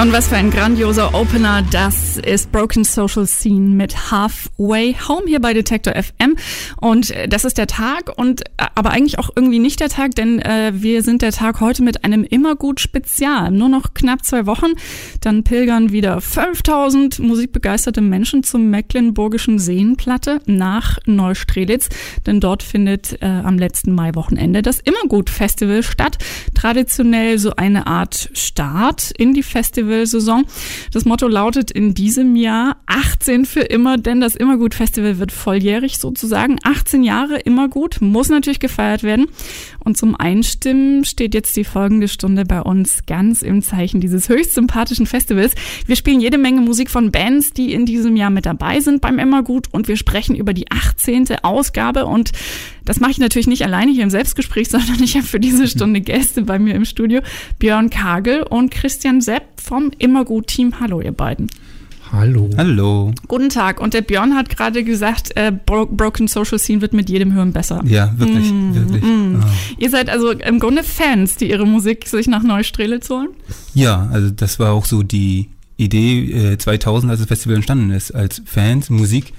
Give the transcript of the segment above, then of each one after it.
Und was für ein grandioser Opener, das ist Broken Social Scene mit Halfway Home hier bei Detector FM. Und äh, das ist der Tag und äh, aber eigentlich auch irgendwie nicht der Tag, denn äh, wir sind der Tag heute mit einem Immergut Spezial. Nur noch knapp zwei Wochen, dann pilgern wieder 5000 musikbegeisterte Menschen zum Mecklenburgischen Seenplatte nach Neustrelitz, denn dort findet äh, am letzten Maiwochenende das Immergut Festival statt. Traditionell so eine Art Start in die Festival Festivalsaison. Das Motto lautet in diesem Jahr 18 für immer, denn das Immergut Festival wird volljährig sozusagen. 18 Jahre Immergut muss natürlich gefeiert werden. Und zum Einstimmen steht jetzt die folgende Stunde bei uns ganz im Zeichen dieses höchst sympathischen Festivals. Wir spielen jede Menge Musik von Bands, die in diesem Jahr mit dabei sind beim Immergut und wir sprechen über die 18. Ausgabe und das mache ich natürlich nicht alleine hier im Selbstgespräch, sondern ich habe für diese Stunde Gäste bei mir im Studio. Björn Kagel und Christian Sepp vom Immergut-Team. Hallo, ihr beiden. Hallo. Hallo. Guten Tag. Und der Björn hat gerade gesagt, äh, Bro Broken Social Scene wird mit jedem Hören besser. Ja, wirklich, mm, wirklich. Mm. Oh. Ihr seid also im Grunde Fans, die ihre Musik sich nach Neustrelitz holen? Ja, also das war auch so die Idee äh, 2000, als das Festival entstanden ist, als Fans Musik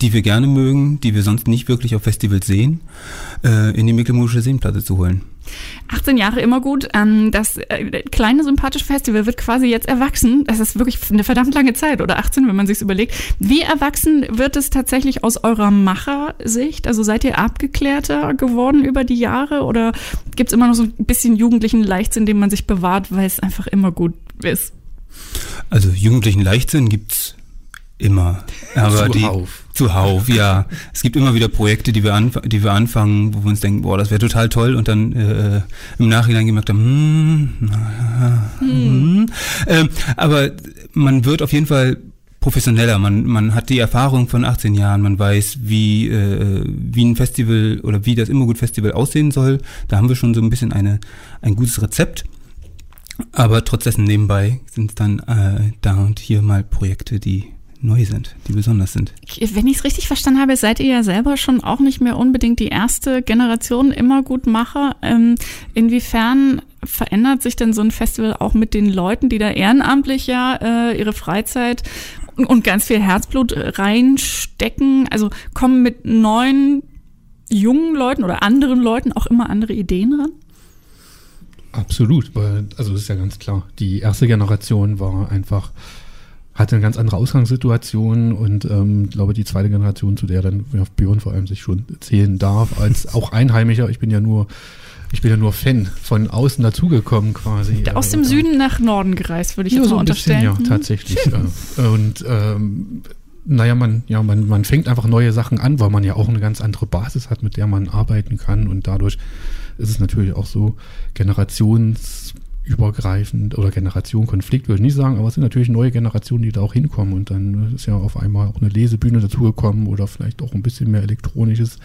die wir gerne mögen, die wir sonst nicht wirklich auf Festivals sehen, äh, in die Mecklenburgische Seenplatte zu holen. 18 Jahre immer gut. Ähm, das äh, kleine sympathische Festival wird quasi jetzt erwachsen. Das ist wirklich eine verdammt lange Zeit oder 18, wenn man sich überlegt. Wie erwachsen wird es tatsächlich aus eurer Machersicht? Also seid ihr abgeklärter geworden über die Jahre oder gibt es immer noch so ein bisschen jugendlichen Leichtsinn, den man sich bewahrt, weil es einfach immer gut ist? Also jugendlichen Leichtsinn gibt's immer. Aber Zuhauf. die zuhauf, ja. Es gibt immer wieder Projekte, die wir, anf die wir anfangen, wo wir uns denken, boah, das wäre total toll und dann äh, im Nachhinein gemerkt haben, hm, naja, hm. hm. Ähm, aber man wird auf jeden Fall professioneller. Man, man hat die Erfahrung von 18 Jahren, man weiß, wie, äh, wie ein Festival oder wie das Immergut-Festival aussehen soll. Da haben wir schon so ein bisschen eine, ein gutes Rezept. Aber trotzdem nebenbei sind es dann äh, da und hier mal Projekte, die neu sind, die besonders sind. Wenn ich es richtig verstanden habe, seid ihr ja selber schon auch nicht mehr unbedingt die erste Generation immer Gutmacher. Ähm, inwiefern verändert sich denn so ein Festival auch mit den Leuten, die da ehrenamtlich ja äh, ihre Freizeit und ganz viel Herzblut reinstecken? Also kommen mit neuen jungen Leuten oder anderen Leuten auch immer andere Ideen ran? Absolut, weil, also das ist ja ganz klar. Die erste Generation war einfach hatte eine ganz andere Ausgangssituation und ähm, glaube die zweite Generation, zu der dann ja, Björn vor allem sich schon zählen darf, als auch Einheimischer. Ich bin ja nur ich bin ja nur Fan von außen dazugekommen quasi. Aus dem Süden nach Norden gereist, würde ich ja, jetzt so mal unterstellen. Bisschen, ja, tatsächlich. und ähm, naja, man, ja, man, man fängt einfach neue Sachen an, weil man ja auch eine ganz andere Basis hat, mit der man arbeiten kann. Und dadurch ist es natürlich auch so generations übergreifend oder Generationenkonflikt, würde ich nicht sagen, aber es sind natürlich neue Generationen, die da auch hinkommen und dann ist ja auf einmal auch eine Lesebühne dazugekommen oder vielleicht auch ein bisschen mehr elektronisches.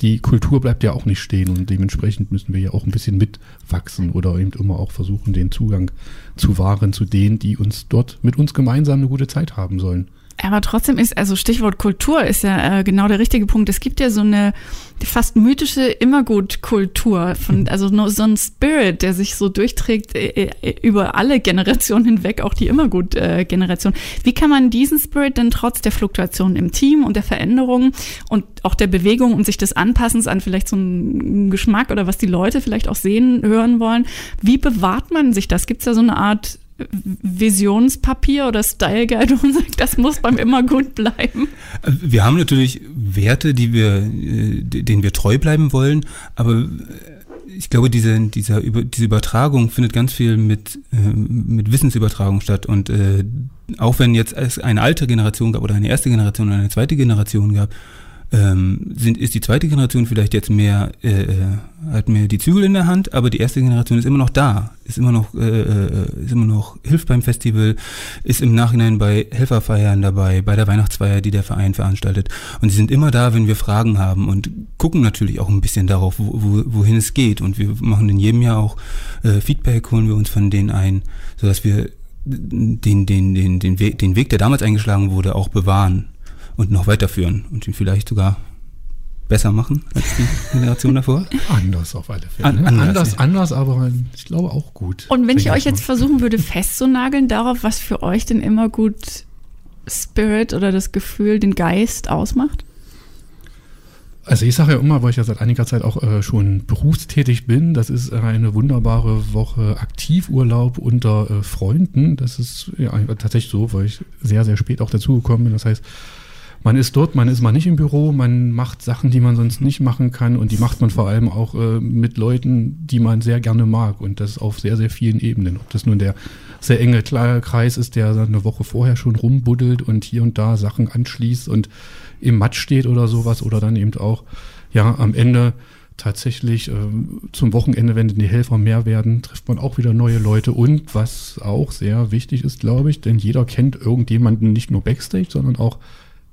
Die Kultur bleibt ja auch nicht stehen und dementsprechend müssen wir ja auch ein bisschen mitwachsen oder eben immer auch versuchen, den Zugang zu wahren zu denen, die uns dort mit uns gemeinsam eine gute Zeit haben sollen. Aber trotzdem ist, also Stichwort Kultur ist ja äh, genau der richtige Punkt. Es gibt ja so eine fast mythische Immergut-Kultur, von, mhm. also so ein Spirit, der sich so durchträgt äh, äh, über alle Generationen hinweg, auch die Immergut-Generation. Wie kann man diesen Spirit denn trotz der Fluktuation im Team und der Veränderungen und auch der Bewegung und sich des Anpassens an vielleicht so einen Geschmack oder was die Leute vielleicht auch sehen, hören wollen, wie bewahrt man sich das? Gibt es da so eine Art Visionspapier oder Style Guide und sagt, das muss beim immer gut bleiben? Wir haben natürlich Werte, die wir, äh, denen wir treu bleiben wollen, aber ich glaube, diese, dieser, diese Übertragung findet ganz viel mit, äh, mit Wissensübertragung statt. Und äh, auch wenn jetzt es eine alte Generation gab oder eine erste Generation oder eine zweite Generation gab, ähm, sind, ist die zweite Generation vielleicht jetzt mehr, äh, äh, hat mehr die Zügel in der Hand, aber die erste Generation ist immer noch da, ist immer noch, äh, äh, ist immer noch, hilft beim Festival, ist im Nachhinein bei Helferfeiern dabei, bei der Weihnachtsfeier, die der Verein veranstaltet. Und sie sind immer da, wenn wir Fragen haben und gucken natürlich auch ein bisschen darauf, wo, wo, wohin es geht. Und wir machen in jedem Jahr auch äh, Feedback, holen wir uns von denen ein, sodass wir den, den, den, den, Weg, den Weg, der damals eingeschlagen wurde, auch bewahren und noch weiterführen und ihn vielleicht sogar besser machen als die Generation davor. Anders auf alle Fälle. An- ne? anders, anders, ja. anders, aber ich glaube auch gut. Und wenn ich euch jetzt versuchen würde festzunageln darauf, was für euch denn immer gut Spirit oder das Gefühl, den Geist ausmacht? Also ich sage ja immer, weil ich ja seit einiger Zeit auch äh, schon berufstätig bin, das ist eine wunderbare Woche Aktivurlaub unter äh, Freunden. Das ist ja tatsächlich so, weil ich sehr, sehr spät auch dazugekommen bin. Das heißt, man ist dort, man ist mal nicht im Büro, man macht Sachen, die man sonst nicht machen kann und die macht man vor allem auch äh, mit Leuten, die man sehr gerne mag und das auf sehr, sehr vielen Ebenen. Ob das nun der sehr enge Kreis ist, der eine Woche vorher schon rumbuddelt und hier und da Sachen anschließt und im Matsch steht oder sowas oder dann eben auch, ja, am Ende tatsächlich äh, zum Wochenende, wenn die Helfer mehr werden, trifft man auch wieder neue Leute und was auch sehr wichtig ist, glaube ich, denn jeder kennt irgendjemanden nicht nur Backstage, sondern auch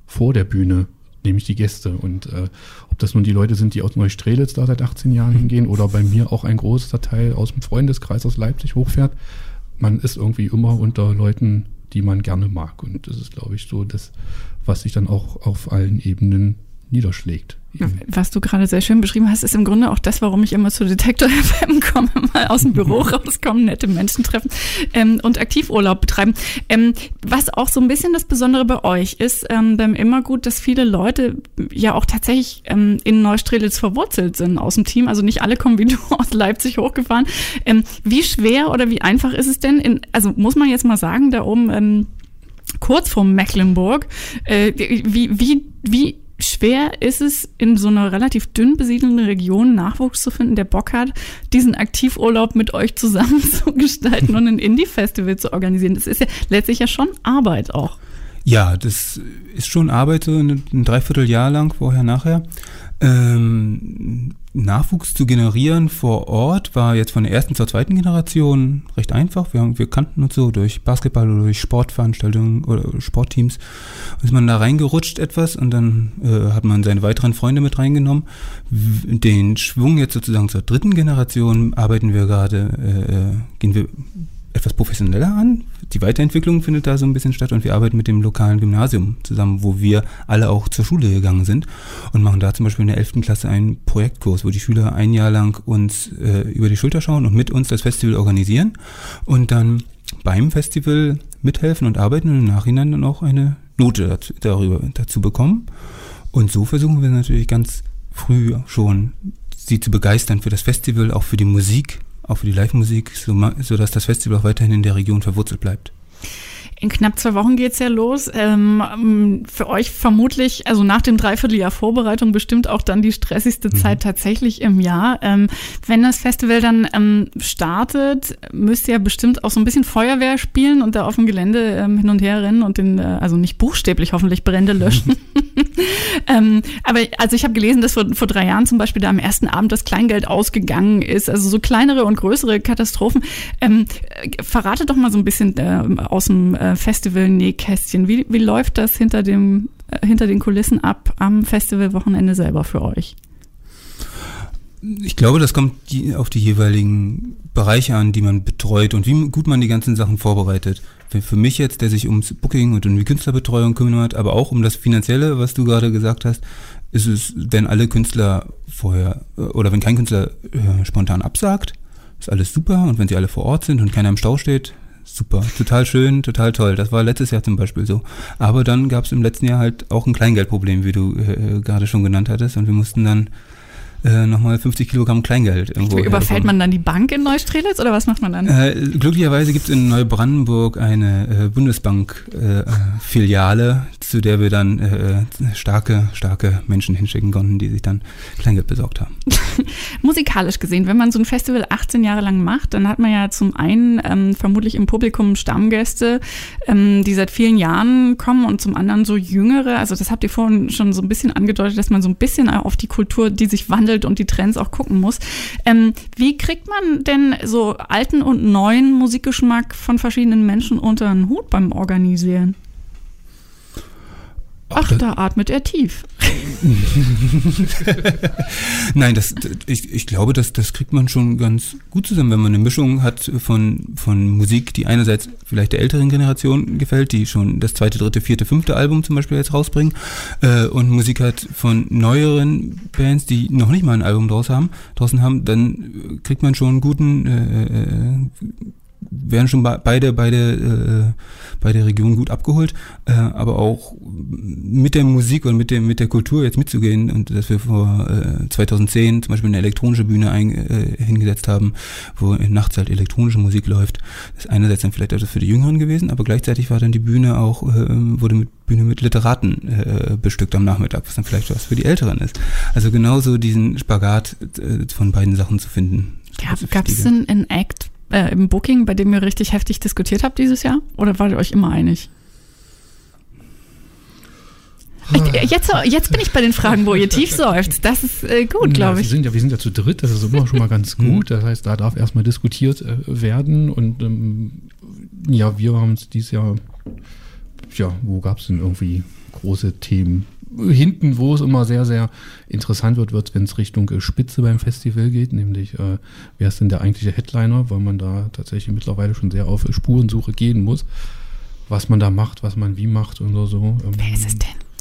vor der Bühne, nämlich die Gäste. Und äh, ob das nun die Leute sind, die aus Neustrelitz da seit 18 Jahren hingehen oder bei mir auch ein großer Teil aus dem Freundeskreis aus Leipzig hochfährt, man ist irgendwie immer unter Leuten, die man gerne mag. Und das ist, glaube ich, so das, was sich dann auch auf allen Ebenen niederschlägt. Was du gerade sehr schön beschrieben hast, ist im Grunde auch das, warum ich immer zu Detektor FM komme, mal aus dem Büro rauskommen, nette Menschen treffen ähm, und Aktivurlaub betreiben. Ähm, was auch so ein bisschen das Besondere bei euch ist, ähm, beim Immergut, dass viele Leute ja auch tatsächlich ähm, in Neustrelitz verwurzelt sind aus dem Team. Also nicht alle kommen wie du aus Leipzig hochgefahren. Ähm, wie schwer oder wie einfach ist es denn, in, also muss man jetzt mal sagen, da oben ähm, kurz vor Mecklenburg, äh, wie, wie, wie schwer ist es, in so einer relativ dünn besiedelten Region Nachwuchs zu finden, der Bock hat, diesen Aktivurlaub mit euch zusammen zu gestalten und ein Indie-Festival zu organisieren. Das ist ja letztlich ja schon Arbeit auch. Ja, das ist schon Arbeit, so ein, ein Dreivierteljahr lang, vorher, nachher. Ähm, Nachwuchs zu generieren vor Ort war jetzt von der ersten zur zweiten Generation recht einfach. Wir, haben, wir kannten uns so durch Basketball oder durch Sportveranstaltungen oder Sportteams. Ist man da reingerutscht etwas und dann äh, hat man seine weiteren Freunde mit reingenommen. Den Schwung jetzt sozusagen zur dritten Generation arbeiten wir gerade, äh, äh, gehen wir etwas professioneller an. Die Weiterentwicklung findet da so ein bisschen statt und wir arbeiten mit dem lokalen Gymnasium zusammen, wo wir alle auch zur Schule gegangen sind und machen da zum Beispiel in der 11. Klasse einen Projektkurs, wo die Schüler ein Jahr lang uns äh, über die Schulter schauen und mit uns das Festival organisieren und dann beim Festival mithelfen und arbeiten und im Nachhinein dann auch eine Note dazu, darüber, dazu bekommen. Und so versuchen wir natürlich ganz früh schon sie zu begeistern für das Festival, auch für die Musik, auch für die Live-Musik, sodass das Festival auch weiterhin in der Region verwurzelt bleibt. In knapp zwei Wochen geht's ja los. Ähm, für euch vermutlich, also nach dem Dreivierteljahr Vorbereitung, bestimmt auch dann die stressigste Zeit tatsächlich im Jahr. Ähm, wenn das Festival dann ähm, startet, müsst ihr ja bestimmt auch so ein bisschen Feuerwehr spielen und da auf dem Gelände ähm, hin und her rennen und den, äh, also nicht buchstäblich hoffentlich Brände löschen. ähm, aber also ich habe gelesen, dass vor, vor drei Jahren zum Beispiel da am ersten Abend das Kleingeld ausgegangen ist. Also so kleinere und größere Katastrophen. Ähm, äh, verrate doch mal so ein bisschen äh, aus dem äh, Festival Nähkästchen. Wie, wie läuft das hinter dem äh, hinter den Kulissen ab am Festivalwochenende selber für euch? Ich glaube, das kommt die, auf die jeweiligen Bereiche an, die man betreut und wie gut man die ganzen Sachen vorbereitet. Für, für mich jetzt, der sich ums Booking und um die Künstlerbetreuung kümmert, aber auch um das Finanzielle, was du gerade gesagt hast, ist es, wenn alle Künstler vorher äh, oder wenn kein Künstler äh, spontan absagt, ist alles super und wenn sie alle vor Ort sind und keiner im Stau steht, super, total schön, total toll. Das war letztes Jahr zum Beispiel so. Aber dann gab es im letzten Jahr halt auch ein Kleingeldproblem, wie du äh, gerade schon genannt hattest und wir mussten dann äh, nochmal 50 Kilogramm Kleingeld irgendwo. Überfällt man dann die Bank in Neustrelitz oder was macht man dann? Äh, glücklicherweise gibt es in Neubrandenburg eine äh, Bundesbank-Filiale, zu der wir dann äh, starke, starke Menschen hinschicken konnten, die sich dann Kleingeld besorgt haben. Musikalisch gesehen, wenn man so ein Festival 18 Jahre lang macht, dann hat man ja zum einen ähm, vermutlich im Publikum Stammgäste, ähm, die seit vielen Jahren kommen und zum anderen so jüngere. Also das habt ihr vorhin schon so ein bisschen angedeutet, dass man so ein bisschen auf die Kultur, die sich wandelt und die Trends auch gucken muss. Ähm, wie kriegt man denn so alten und neuen Musikgeschmack von verschiedenen Menschen unter einen Hut beim Organisieren? Ach, da atmet er tief. Nein, das, ich, ich glaube, das, das kriegt man schon ganz gut zusammen, wenn man eine Mischung hat von, von Musik, die einerseits vielleicht der älteren Generation gefällt, die schon das zweite, dritte, vierte, fünfte Album zum Beispiel jetzt rausbringen, äh, und Musik hat von neueren Bands, die noch nicht mal ein Album draußen haben, draußen haben, dann kriegt man schon einen guten äh, werden schon beide, beide, äh, beide Regionen gut abgeholt, äh, aber auch mit der Musik und mit der, mit der Kultur jetzt mitzugehen und dass wir vor äh, 2010 zum Beispiel eine elektronische Bühne ein, äh, hingesetzt haben, wo nachts halt elektronische Musik läuft. Das ist einerseits dann vielleicht etwas für die Jüngeren gewesen, aber gleichzeitig war dann die Bühne auch, äh, wurde mit Bühne mit Literaten äh, bestückt am Nachmittag, was dann vielleicht was für die Älteren ist. Also genauso diesen Spagat äh, von beiden Sachen zu finden. Gab es denn ein Act, äh, im Booking, bei dem ihr richtig heftig diskutiert habt dieses Jahr? Oder wart ihr euch immer einig? Ich, jetzt, jetzt bin ich bei den Fragen, wo ihr tief seufzt. Das ist äh, gut, glaube ich. Wir sind, ja, wir sind ja zu dritt, das ist immer schon mal ganz gut. Das heißt, da darf erstmal diskutiert äh, werden. Und ähm, ja, wir haben es dieses Jahr, ja, wo gab es denn irgendwie große Themen? Hinten, wo es immer sehr, sehr interessant wird, wird, wenn es Richtung äh, Spitze beim Festival geht, nämlich äh, wer ist denn der eigentliche Headliner, weil man da tatsächlich mittlerweile schon sehr auf Spurensuche gehen muss, was man da macht, was man wie macht und so. so. Ähm, wer ist es denn?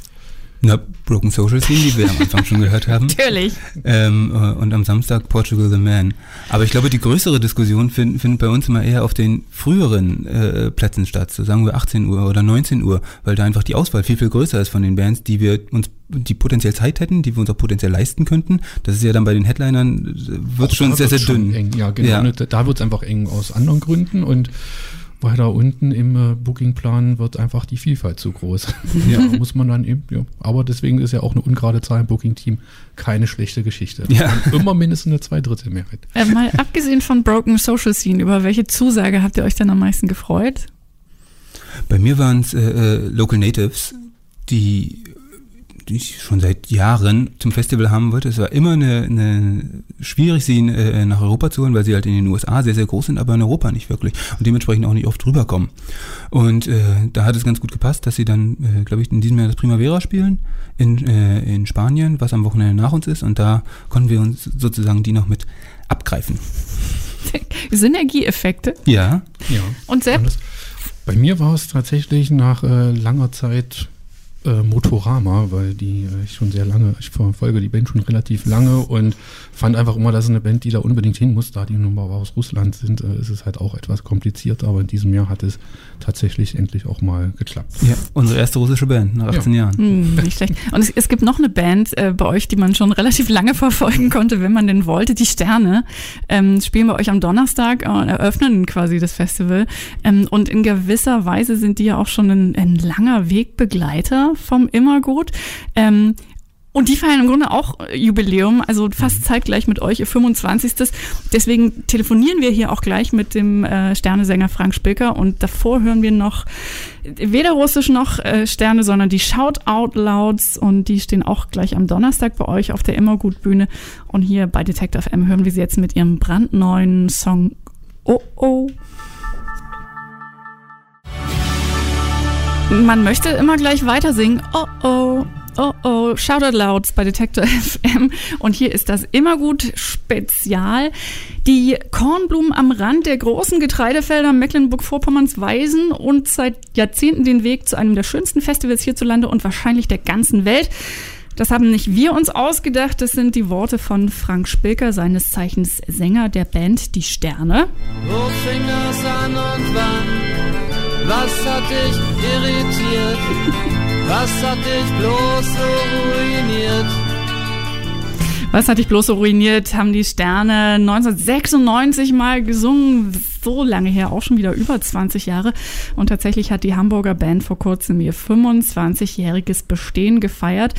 Na, Broken Social Scene, die wir am Anfang schon gehört haben. Natürlich. Ähm, äh, und am Samstag Portugal the Man. Aber ich glaube, die größere Diskussion findet find bei uns immer eher auf den früheren äh, Plätzen statt, so sagen wir 18 Uhr oder 19 Uhr, weil da einfach die Auswahl viel, viel größer ist von den Bands, die wir uns die potenziell Zeit hätten, die wir uns auch potenziell leisten könnten. Das ist ja dann bei den Headlinern, äh, wird schon sehr, sehr dünn. Eng. Ja, genau. Ja. Da wird es einfach eng aus anderen Gründen und weiter unten im äh, Bookingplan wird einfach die Vielfalt zu groß. ja, muss man dann eben, ja. Aber deswegen ist ja auch eine ungerade Zahl im Booking-Team keine schlechte Geschichte. Ja. Immer mindestens eine Zweidrittelmehrheit. Äh, mal abgesehen von Broken Social Scene, über welche Zusage habt ihr euch dann am meisten gefreut? Bei mir waren es äh, äh, Local Natives, die die ich schon seit Jahren zum Festival haben wollte. Es war immer eine, eine schwierig, sie äh, nach Europa zu holen, weil sie halt in den USA sehr, sehr groß sind, aber in Europa nicht wirklich und dementsprechend auch nicht oft rüberkommen. Und äh, da hat es ganz gut gepasst, dass sie dann, äh, glaube ich, in diesem Jahr das Primavera spielen in, äh, in Spanien, was am Wochenende nach uns ist und da konnten wir uns sozusagen die noch mit abgreifen. Synergieeffekte? Ja. ja. Und selbst? Bei mir war es tatsächlich nach äh, langer Zeit äh, Motorama, weil die äh, ich schon sehr lange, ich verfolge die Band schon relativ lange und fand einfach immer, das ist eine Band, die da unbedingt hin muss, da die nun mal aus Russland sind, äh, ist es halt auch etwas kompliziert, aber in diesem Jahr hat es tatsächlich endlich auch mal geklappt. Ja, unsere erste russische Band nach 18 ja. Jahren. Hm, nicht schlecht. Und es, es, gibt noch eine Band äh, bei euch, die man schon relativ lange verfolgen konnte, wenn man denn wollte, die Sterne, ähm, spielen bei euch am Donnerstag und eröffnen quasi das Festival ähm, und in gewisser Weise sind die ja auch schon ein, ein langer Wegbegleiter vom Immergut. Ähm, und die feiern im Grunde auch Jubiläum, also fast mhm. zeitgleich mit euch, ihr 25. Deswegen telefonieren wir hier auch gleich mit dem äh, Sternesänger Frank Spilker und davor hören wir noch weder Russisch noch äh, Sterne, sondern die Shout-Out Louds und die stehen auch gleich am Donnerstag bei euch auf der Immergut-Bühne. Und hier bei Detective M hören wir sie jetzt mit ihrem brandneuen Song Oh Oh. Man möchte immer gleich weiter singen. Oh oh. Oh oh, Shoutout Louds bei Detector FM. Und hier ist das Immergut Spezial. Die Kornblumen am Rand der großen Getreidefelder Mecklenburg-Vorpommerns weisen und seit Jahrzehnten den Weg zu einem der schönsten Festivals hierzulande und wahrscheinlich der ganzen Welt. Das haben nicht wir uns ausgedacht, das sind die Worte von Frank Spilker, seines Zeichens Sänger der Band Die Sterne. Wo fing es an und wann? Was hat dich irritiert? Was hat dich bloß so ruiniert? Was hat dich bloß so ruiniert? Haben die Sterne 1996 mal gesungen so lange her, auch schon wieder über 20 Jahre. Und tatsächlich hat die Hamburger Band vor kurzem ihr 25-jähriges Bestehen gefeiert.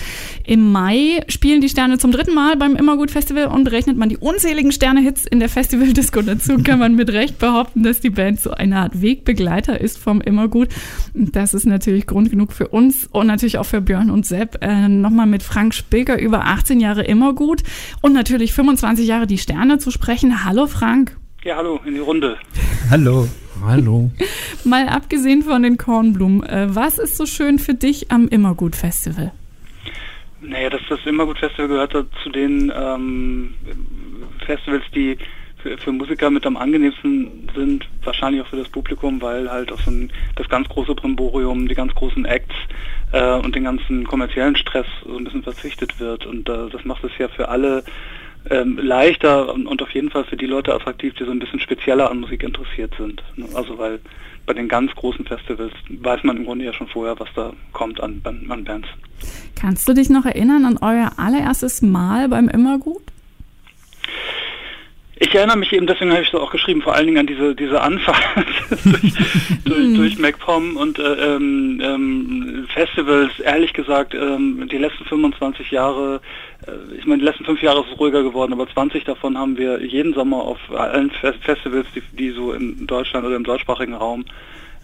Im Mai spielen die Sterne zum dritten Mal beim Immergut Festival und berechnet man die unzähligen Sterne-Hits in der Festival-Disco dazu, kann man mit Recht behaupten, dass die Band so eine Art Wegbegleiter ist vom Immergut. Das ist natürlich Grund genug für uns und natürlich auch für Björn und Sepp, äh, nochmal mit Frank Spilker über 18 Jahre Immergut und natürlich 25 Jahre die Sterne zu sprechen. Hallo Frank. Ja, hallo in die Runde. Hallo. Hallo. Mal abgesehen von den Kornblumen, äh, was ist so schön für dich am Immergut Festival? Naja, das, das Immergut Festival gehört zu den ähm, Festivals, die für, für, Musiker mit am angenehmsten sind, wahrscheinlich auch für das Publikum, weil halt auf so ein, das ganz große Brimborium, die ganz großen Acts äh, und den ganzen kommerziellen Stress so ein bisschen verzichtet wird. Und äh, das macht es ja für alle ähm, leichter und, und, auf jeden Fall für die Leute attraktiv, die so ein bisschen spezieller an Musik interessiert sind. Ne? Also weil bei den ganz großen Festivals weiß man im Grunde ja schon vorher, was da kommt an, an Bands. Kannst du dich noch erinnern an euer allererstes Mal beim Immergut? Ich erinnere mich eben, deswegen habe ich es auch geschrieben, vor allen Dingen an diese, diese Anfahrt durch, durch, mhm. durch MacPom und äh, ähm, ähm, Festivals. Ehrlich gesagt, ähm, die letzten 25 Jahre, äh, ich meine, die letzten fünf Jahre ist es ruhiger geworden, aber 20 davon haben wir jeden Sommer auf allen Festivals, die, die so in Deutschland oder im deutschsprachigen Raum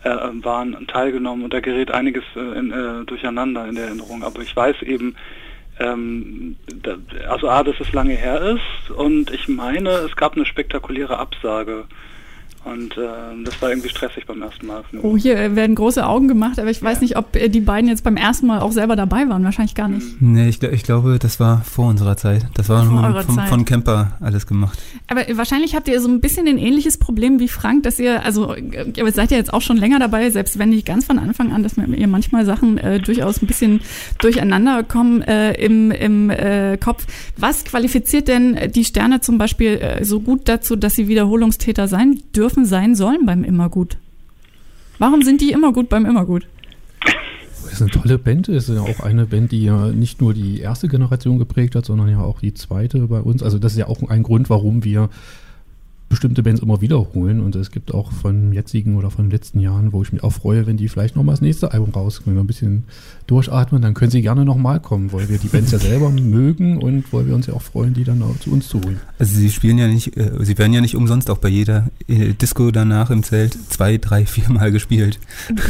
äh, waren, teilgenommen und da gerät einiges äh, in, äh, durcheinander in der Erinnerung. Aber ich weiß eben, ähm, da, also A, dass es lange her ist und ich meine, es gab eine spektakuläre Absage und äh, das war irgendwie stressig beim ersten Mal. Oh, hier werden große Augen gemacht, aber ich weiß nicht, ob die beiden jetzt beim ersten Mal auch selber dabei waren. Wahrscheinlich gar nicht. Mhm. Nee, ich, ich glaube, das war vor unserer Zeit. Das war von, von, von, Camper alles gemacht. Aber wahrscheinlich habt ihr so ein bisschen ein ähnliches Problem wie Frank, dass ihr, also ihr seid ja jetzt auch schon länger dabei, selbst wenn nicht ganz von Anfang an, dass ihr manchmal Sachen äh, durchaus ein bisschen durcheinander kommen äh, im, im äh, Kopf. Was qualifiziert denn die Sterne zum Beispiel äh, so gut dazu, dass sie Wiederholungstäter sein dürfen? Dürfen, sein sollen beim Immergut? Warum sind die immer gut beim Immergut? Das ist eine tolle Band. Es ist ja auch eine Band, die ja nicht nur die erste Generation geprägt hat, sondern ja auch die zweite bei uns. Also das ist ja auch ein Grund, warum wir bestimmte Bands immer wiederholen und es gibt auch von jetzigen oder von letzten Jahren, wo ich mich auch freue, wenn die vielleicht nochmal das nächste Album rauskommen, ein bisschen durchatmen, dann können sie gerne nochmal kommen, weil wir die Bands ja selber mögen und weil wir uns ja auch freuen, die dann auch zu uns zu holen. Also sie spielen ja nicht, äh, sie werden ja nicht umsonst auch bei jeder äh, Disco danach im Zelt zwei, drei, viermal gespielt.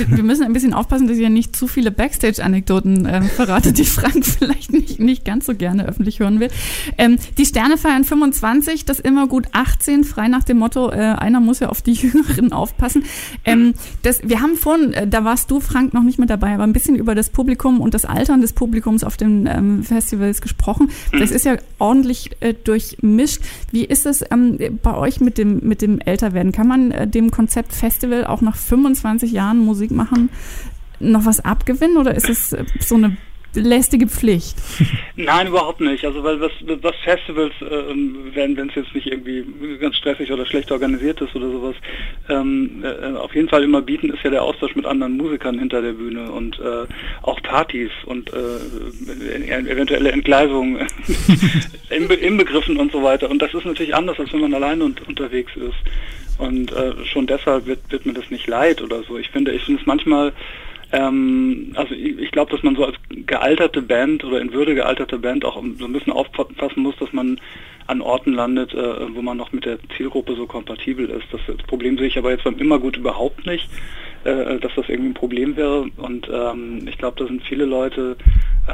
Wir müssen ein bisschen aufpassen, dass ihr nicht zu viele Backstage-Anekdoten äh, verratet, die Frank vielleicht nicht, nicht ganz so gerne öffentlich hören will. Ähm, die Sterne feiern 25, das immer gut 18, frei nach dem Motto, äh, einer muss ja auf die Jüngeren aufpassen. Ähm, das, wir haben vorhin, äh, da warst du, Frank, noch nicht mit dabei, aber ein bisschen über das Publikum und das Altern des Publikums auf den ähm, Festivals gesprochen. Das ist ja ordentlich äh, durchmischt. Wie ist es ähm, bei euch mit dem, mit dem Älterwerden? Kann man äh, dem Konzept Festival auch nach 25 Jahren Musik machen noch was abgewinnen oder ist es äh, so eine lästige Pflicht. Nein, überhaupt nicht. Also weil was, was Festivals, äh, wenn es jetzt nicht irgendwie ganz stressig oder schlecht organisiert ist oder sowas, ähm, äh, auf jeden Fall immer bieten, ist ja der Austausch mit anderen Musikern hinter der Bühne und äh, auch Partys und äh, eventuelle Entgleisungen im, Inbegriffen und so weiter. Und das ist natürlich anders, als wenn man alleine und, unterwegs ist. Und äh, schon deshalb wird, wird mir das nicht leid oder so. Ich finde, ich finde es manchmal ähm, also ich, ich glaube, dass man so als gealterte Band oder in Würde gealterte Band auch so ein bisschen aufpassen muss, dass man an Orten landet, äh, wo man noch mit der Zielgruppe so kompatibel ist. Das, das Problem sehe ich aber jetzt beim Immergut überhaupt nicht, äh, dass das irgendwie ein Problem wäre. Und ähm, ich glaube, da sind viele Leute,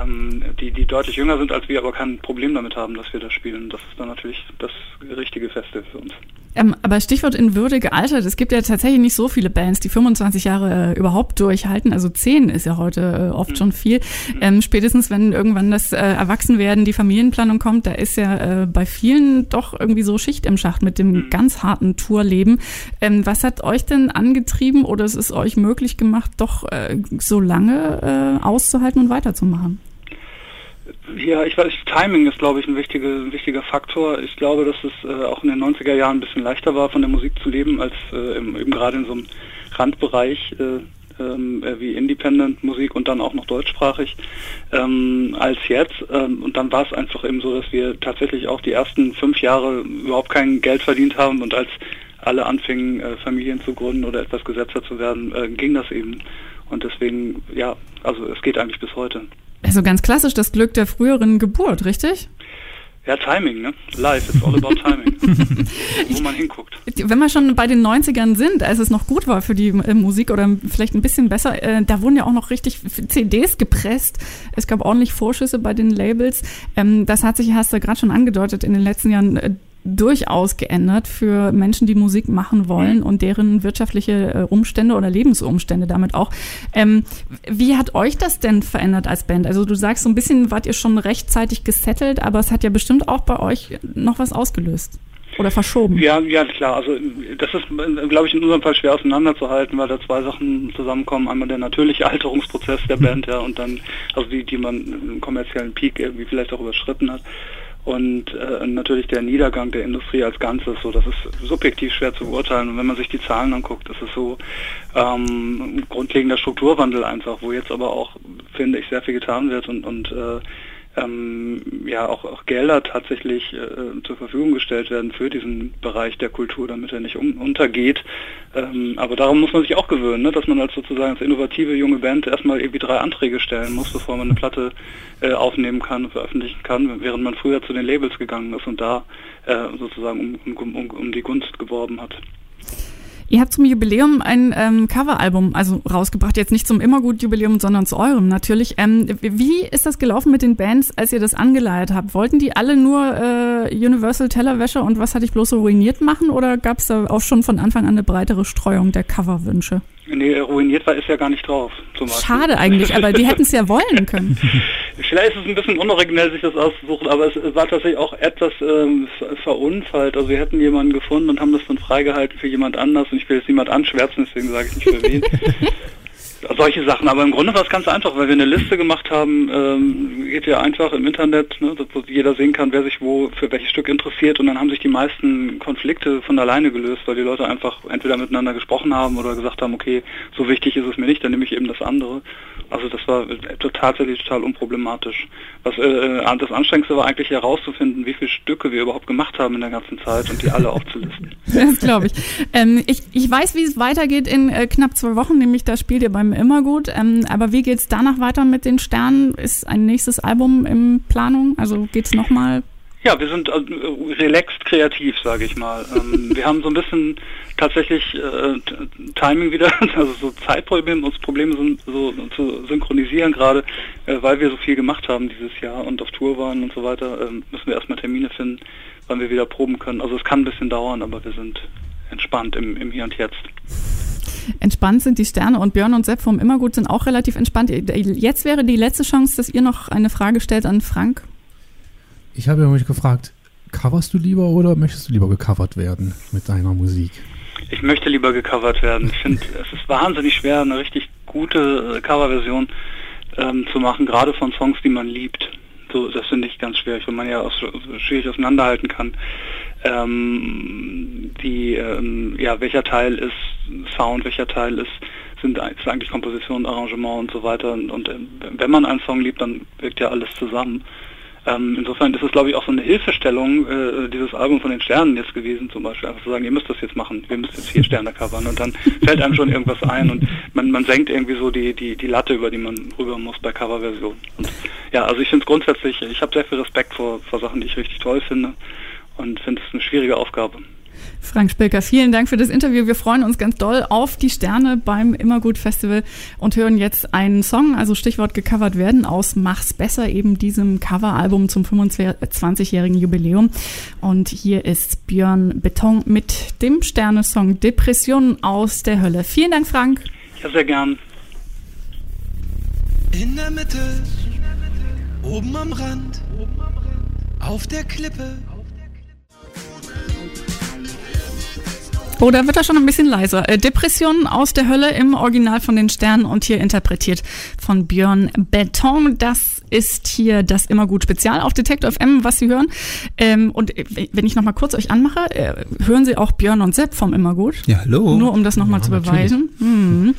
ähm, die, die deutlich jünger sind als wir, aber kein Problem damit haben, dass wir das spielen. Das ist dann natürlich das richtige Feste für uns. Ähm, aber Stichwort in Würde gealtert. Es gibt ja tatsächlich nicht so viele Bands, die 25 Jahre äh, überhaupt durchhalten. Also 10 ist ja heute äh, oft mhm. schon viel. Ähm, spätestens, wenn irgendwann das äh, Erwachsenwerden, die Familienplanung kommt, da ist ja äh, bei vielen doch irgendwie so Schicht im Schacht mit dem mhm. ganz harten Tourleben. Ähm, was hat euch denn angetrieben oder es ist euch möglich gemacht, doch äh, so lange äh, auszuhalten und weiterzumachen? Ja, ich weiß, Timing ist, glaube ich, ein, wichtige, ein wichtiger Faktor. Ich glaube, dass es äh, auch in den 90er Jahren ein bisschen leichter war, von der Musik zu leben, als äh, im, eben gerade in so einem Randbereich äh, ähm, äh, wie Independent-Musik und dann auch noch deutschsprachig ähm, als jetzt. Ähm, und dann war es einfach eben so, dass wir tatsächlich auch die ersten fünf Jahre überhaupt kein Geld verdient haben und als alle anfingen, äh, Familien zu gründen oder etwas gesetzter zu werden, äh, ging das eben. Und deswegen, ja, also es geht eigentlich bis heute. Also ganz klassisch das Glück der früheren Geburt, richtig? Ja, Timing, ne? Life, it's all about timing. Wo man hinguckt. Wenn wir schon bei den 90ern sind, als es noch gut war für die äh, Musik oder vielleicht ein bisschen besser, äh, da wurden ja auch noch richtig CDs gepresst. Es gab ordentlich Vorschüsse bei den Labels. Ähm, das hat sich, hast du gerade schon angedeutet, in den letzten Jahren äh, durchaus geändert für Menschen, die Musik machen wollen und deren wirtschaftliche äh, Umstände oder Lebensumstände damit auch. Ähm, wie hat euch das denn verändert als Band? Also du sagst, so ein bisschen wart ihr schon rechtzeitig gesettelt, aber es hat ja bestimmt auch bei euch noch was ausgelöst. Oder verschoben? Ja, ja, klar. Also das ist, glaube ich, in unserem Fall schwer auseinanderzuhalten, weil da zwei Sachen zusammenkommen. Einmal der natürliche Alterungsprozess der Band, ja, und dann, also die, die man im kommerziellen Peak irgendwie vielleicht auch überschritten hat und äh, natürlich der Niedergang der Industrie als Ganzes. So, das ist subjektiv schwer zu beurteilen. Und wenn man sich die Zahlen anguckt, ist es so ähm, grundlegender Strukturwandel einfach, wo jetzt aber auch, finde ich, sehr viel getan wird und, und äh, ähm, ja auch, auch Gelder tatsächlich äh, zur Verfügung gestellt werden für diesen Bereich der Kultur, damit er nicht un untergeht. Ähm, aber darum muss man sich auch gewöhnen, ne? dass man als sozusagen als innovative junge Band erstmal irgendwie drei Anträge stellen muss, bevor man eine Platte äh, aufnehmen kann und veröffentlichen kann, während man früher zu den Labels gegangen ist und da äh, sozusagen um, um, um, um die Gunst geworben hat. Ihr habt zum Jubiläum ein ähm, Coveralbum also rausgebracht, jetzt nicht zum Immergut-Jubiläum, sondern zu eurem natürlich. Ähm, wie ist das gelaufen mit den Bands, als ihr das angeleiert habt? Wollten die alle nur äh, Universal Tellerwäsche und was hatte ich bloß so ruiniert machen oder gab es da auch schon von Anfang an eine breitere Streuung der Coverwünsche? Nee, ruiniert war ist ja gar nicht drauf. Schade eigentlich, aber die hätten es ja wollen können. Vielleicht ist es ein bisschen unoriginell, sich das auszusuchen, aber es war tatsächlich auch etwas ähm, verunfallt. Also wir hätten jemanden gefunden und haben das dann freigehalten für jemand anders und ich will jetzt niemand anschwärzen, deswegen sage ich nicht für wen. solche Sachen. Aber im Grunde war es ganz einfach, weil wir eine Liste gemacht haben, ähm, geht ja einfach im Internet, ne, wo jeder sehen kann, wer sich wo für welches Stück interessiert und dann haben sich die meisten Konflikte von alleine gelöst, weil die Leute einfach entweder miteinander gesprochen haben oder gesagt haben, okay, so wichtig ist es mir nicht, dann nehme ich eben das andere. Also das war tatsächlich total unproblematisch. Was äh, das Anstrengendste war eigentlich herauszufinden, wie viele Stücke wir überhaupt gemacht haben in der ganzen Zeit und die alle aufzulisten. Das glaube ich. Ähm, ich. Ich weiß, wie es weitergeht in äh, knapp zwei Wochen, nämlich da spielt ihr beim immer gut. Ähm, aber wie geht es danach weiter mit den Sternen? Ist ein nächstes Album in Planung? Also geht es nochmal? Ja, wir sind äh, relaxed kreativ, sage ich mal. Ähm, wir haben so ein bisschen tatsächlich äh, Timing wieder, also so Zeitprobleme, uns Probleme sind so zu synchronisieren gerade, äh, weil wir so viel gemacht haben dieses Jahr und auf Tour waren und so weiter, äh, müssen wir erstmal Termine finden, wann wir wieder proben können. Also es kann ein bisschen dauern, aber wir sind entspannt im, im Hier und Jetzt. Entspannt sind die Sterne und Björn und Sepp vom Immergut sind auch relativ entspannt. Jetzt wäre die letzte Chance, dass ihr noch eine Frage stellt an Frank. Ich habe mich gefragt, coverst du lieber oder möchtest du lieber gecovert werden mit deiner Musik? Ich möchte lieber gecovert werden. Ich finde, es ist wahnsinnig schwer, eine richtig gute äh, Coverversion ähm, zu machen, gerade von Songs, die man liebt. So, das finde ich ganz schwierig, weil man ja auch schwierig auseinanderhalten kann ähm, die, ähm, ja, welcher Teil ist Sound, welcher Teil ist, sind ist eigentlich Komposition, Arrangement und so weiter. Und, und äh, wenn man einen Song liebt, dann wirkt ja alles zusammen. Ähm, insofern ist es, glaube ich, auch so eine Hilfestellung, äh, dieses Album von den Sternen jetzt gewesen, zum Beispiel, einfach zu sagen, ihr müsst das jetzt machen, wir müssen jetzt vier Sterne covern. Und dann fällt einem schon irgendwas ein. Und man, man senkt irgendwie so die, die, die Latte, über die man rüber muss bei Coverversion. Und ja, also ich finde es grundsätzlich, ich habe sehr viel Respekt vor, vor Sachen, die ich richtig toll finde. Und finde es eine schwierige Aufgabe. Frank Spilker, vielen Dank für das Interview. Wir freuen uns ganz doll auf die Sterne beim Immergut Festival und hören jetzt einen Song, also Stichwort gecovert werden, aus Mach's Besser, eben diesem Coveralbum zum 25-jährigen Jubiläum. Und hier ist Björn Beton mit dem Sternesong Depressionen aus der Hölle. Vielen Dank, Frank. Ja, sehr gern. In der Mitte, oben am Rand, auf der Klippe Oh, da wird er schon ein bisschen leiser. Äh, Depressionen aus der Hölle im Original von den Sternen und hier interpretiert von Björn Beton. Das ist hier das immer gut Spezial auf Detector FM, was Sie hören. Ähm, und äh, wenn ich noch mal kurz euch anmache, äh, hören Sie auch Björn und Sepp vom Immergut. Ja, hallo. Nur um das nochmal ja, zu beweisen. Hm.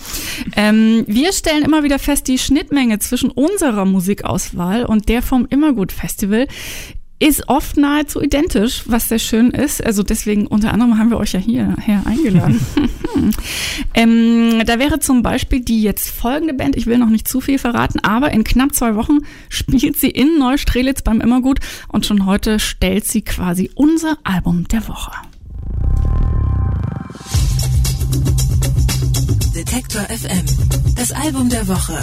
Ähm, wir stellen immer wieder fest, die Schnittmenge zwischen unserer Musikauswahl und der vom Immergut Festival ist oft nahezu identisch, was sehr schön ist. Also deswegen unter anderem haben wir euch ja hierher eingeladen. ähm, da wäre zum Beispiel die jetzt folgende Band, ich will noch nicht zu viel verraten, aber in knapp zwei Wochen spielt sie in Neustrelitz beim Immergut und schon heute stellt sie quasi unser Album der Woche. Detektor FM, das Album der Woche.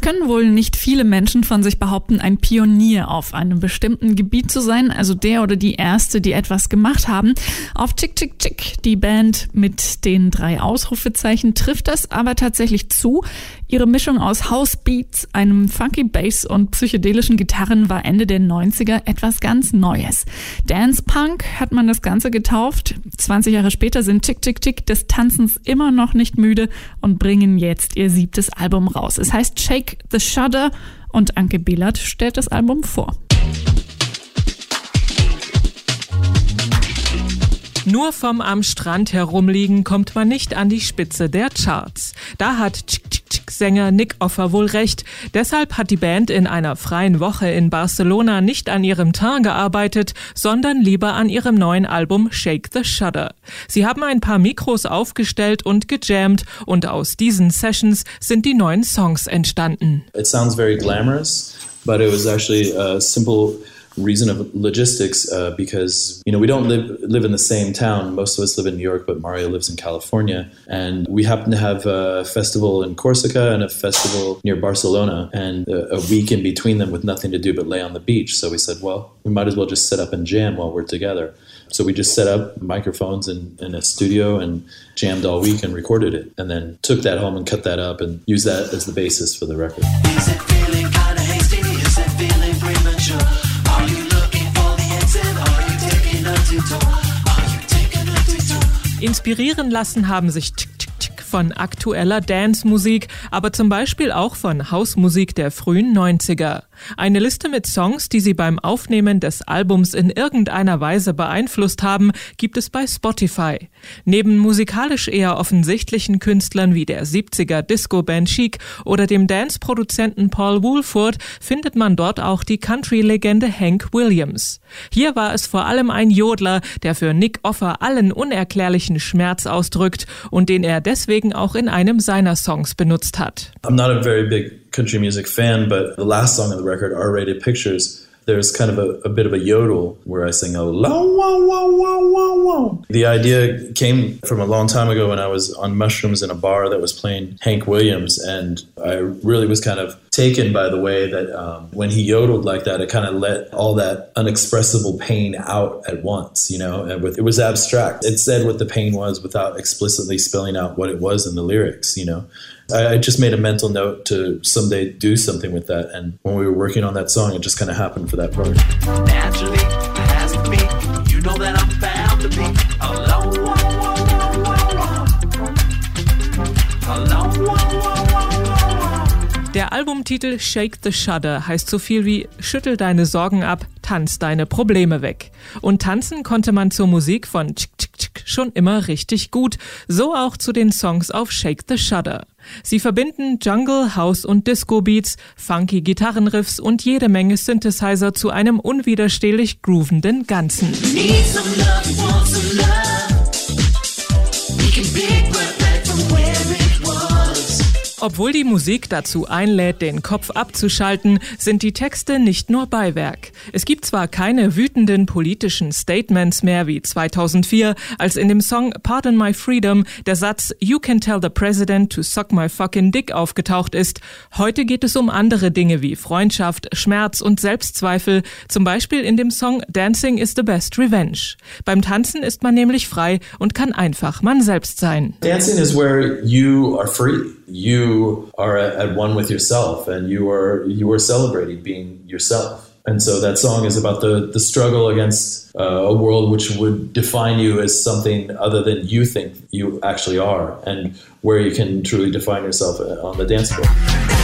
Können wohl nicht viele Menschen von sich behaupten, ein Pionier auf einem bestimmten Gebiet zu sein, also der oder die Erste, die etwas gemacht haben. Auf Chick Chick Chick, die Band mit den drei Ausrufezeichen, trifft das aber tatsächlich zu. Ihre Mischung aus House Beats, einem funky Bass und psychedelischen Gitarren war Ende der 90er etwas ganz Neues. Dance Punk hat man das Ganze getauft. 20 Jahre später sind Chick Chick Chick des Tanzens immer noch nicht müde und bringen jetzt ihr siebtes Album raus. Es heißt Shake the Shudder und Anke Bielert stellt das Album vor. Nur vom am Strand herumliegen kommt man nicht an die Spitze der Charts. Da hat Chick-Chick-Sänger Nick Offer wohl recht. Deshalb hat die Band in einer freien Woche in Barcelona nicht an ihrem Teint gearbeitet, sondern lieber an ihrem neuen Album Shake the Shudder. Sie haben ein paar Mikros aufgestellt und gejammt und aus diesen Sessions sind die neuen Songs entstanden. It sounds very glamorous, but it was actually a simple reason of logistics uh, because you know we don't live live in the same town. Most of us live in New York, but Mario lives in California, and we happen to have a festival in Corsica and a festival near Barcelona, and a, a week in between them with nothing to do but lay on the beach. So we said, well, we might as well just set up and jam while we're together. So we just set up microphones in, in a studio and jammed all week and recorded it, and then took that home and cut that up and used that as the basis for the record. Inspirieren lassen haben sich von aktueller Dance-Musik, aber zum Beispiel auch von Hausmusik der frühen 90er. Eine Liste mit Songs, die sie beim Aufnehmen des Albums in irgendeiner Weise beeinflusst haben, gibt es bei Spotify. Neben musikalisch eher offensichtlichen Künstlern wie der 70er Disco-Band Chic oder dem Dance-Produzenten Paul Woolford findet man dort auch die Country-Legende Hank Williams. Hier war es vor allem ein Jodler, der für Nick Offer allen unerklärlichen Schmerz ausdrückt und den er deswegen auch in einem seiner Songs benutzt hat. I'm not a very big country music fan, but the last song on the record, R-Rated Pictures, there's kind of a, a, bit of a yodel where I sing a low, wow, wow, wow, wow, wow. The idea came from a long time ago when I was on mushrooms in a bar that was playing Hank Williams, and I really was kind of taken by the way that um, when he yodeled like that, it kind of let all that unexpressible pain out at once, you know, and with, it was abstract. It said what the pain was without explicitly spelling out what it was in the lyrics, you know. I, I just made a mental note to someday do something with that. And when we were working on that song, it just kind of happened for that part. Naturally, Albumtitel Shake the Shudder heißt so viel wie Schüttel deine Sorgen ab, tanz deine Probleme weg. Und tanzen konnte man zur Musik von Chick Chick Chick schon immer richtig gut, so auch zu den Songs auf Shake the Shudder. Sie verbinden Jungle, House und Disco Beats, funky Gitarrenriffs und jede Menge Synthesizer zu einem unwiderstehlich groovenden Ganzen. Obwohl die Musik dazu einlädt, den Kopf abzuschalten, sind die Texte nicht nur Beiwerk. Es gibt zwar keine wütenden politischen Statements mehr wie 2004, als in dem Song Pardon My Freedom der Satz You can tell the president to suck my fucking dick aufgetaucht ist. Heute geht es um andere Dinge wie Freundschaft, Schmerz und Selbstzweifel, zum Beispiel in dem Song Dancing is the best revenge. Beim Tanzen ist man nämlich frei und kann einfach man selbst sein. Dancing is where you are free. You are at one with yourself and you are you are celebrating being yourself. And so that song is about the, the struggle against uh, a world which would define you as something other than you think you actually are, and where you can truly define yourself on the dance floor.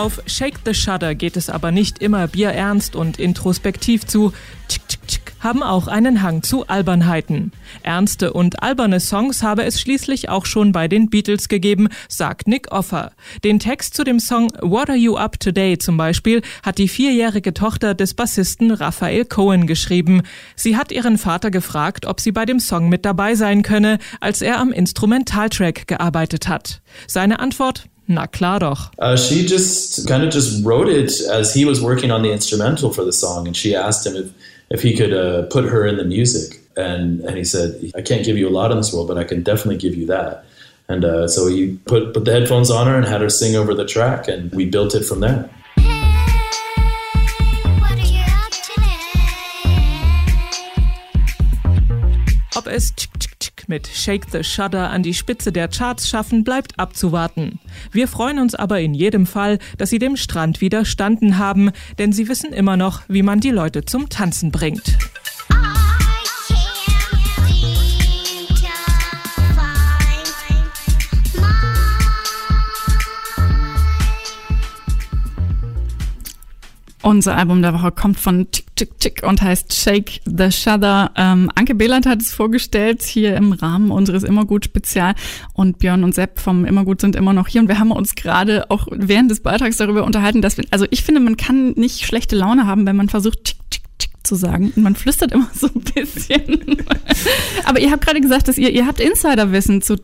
Auf Shake the Shudder geht es aber nicht immer bierernst und introspektiv zu. Tschick, tschick, tschick, haben auch einen Hang zu Albernheiten. Ernste und alberne Songs habe es schließlich auch schon bei den Beatles gegeben, sagt Nick Offer. Den Text zu dem Song What Are You Up Today zum Beispiel hat die vierjährige Tochter des Bassisten Raphael Cohen geschrieben. Sie hat ihren Vater gefragt, ob sie bei dem Song mit dabei sein könne, als er am Instrumentaltrack gearbeitet hat. Seine Antwort Na klar doch. Uh, she just kind of just wrote it as he was working on the instrumental for the song, and she asked him if, if he could uh, put her in the music. And, and he said, I can't give you a lot in this world, but I can definitely give you that. And uh, so he put, put the headphones on her and had her sing over the track, and we built it from there. Ob es mit Shake the Shudder an die Spitze der Charts schaffen, bleibt abzuwarten. Wir freuen uns aber in jedem Fall, dass sie dem Strand widerstanden haben, denn sie wissen immer noch, wie man die Leute zum Tanzen bringt. Unser Album der Woche kommt von Tick Tick Tick und heißt Shake the Shudder. Ähm, Anke Behlert hat es vorgestellt hier im Rahmen unseres Immergut Spezial und Björn und Sepp vom Immergut sind immer noch hier und wir haben uns gerade auch während des Beitrags darüber unterhalten, dass wir, also ich finde, man kann nicht schlechte Laune haben, wenn man versucht Tick Tick Tick zu sagen und man flüstert immer so ein bisschen. Aber ihr habt gerade gesagt, dass ihr ihr habt Insiderwissen zu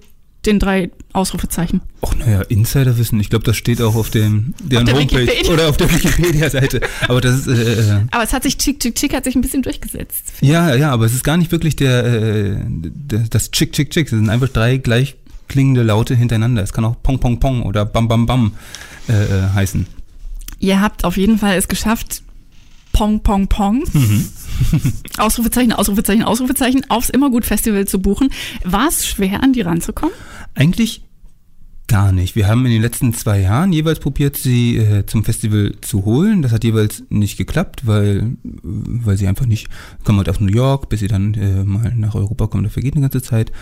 den drei Ausrufezeichen. Ach naja, Insiderwissen, ich glaube, das steht auch auf dem deren der Homepage Wikipedia. oder auf der Wikipedia-Seite. Aber das ist äh, äh, Aber es hat sich Chick Chick Chick hat sich ein bisschen durchgesetzt. ja, ja, aber es ist gar nicht wirklich der, äh, der das Chick Chick Chick. Es sind einfach drei gleich klingende Laute hintereinander. Es kann auch Pong Pong Pong oder Bam Bam Bam äh, äh, heißen. Ihr habt auf jeden Fall es geschafft, Pong Pong Pong. Ausrufezeichen, Ausrufezeichen, Ausrufezeichen aufs Immergut Festival zu buchen. War es schwer, an die ranzukommen? Eigentlich gar nicht. Wir haben in den letzten zwei Jahren jeweils probiert, sie äh, zum Festival zu holen. Das hat jeweils nicht geklappt, weil, weil sie einfach nicht, kommen halt aus New York, bis sie dann äh, mal nach Europa kommen, da vergeht eine ganze Zeit.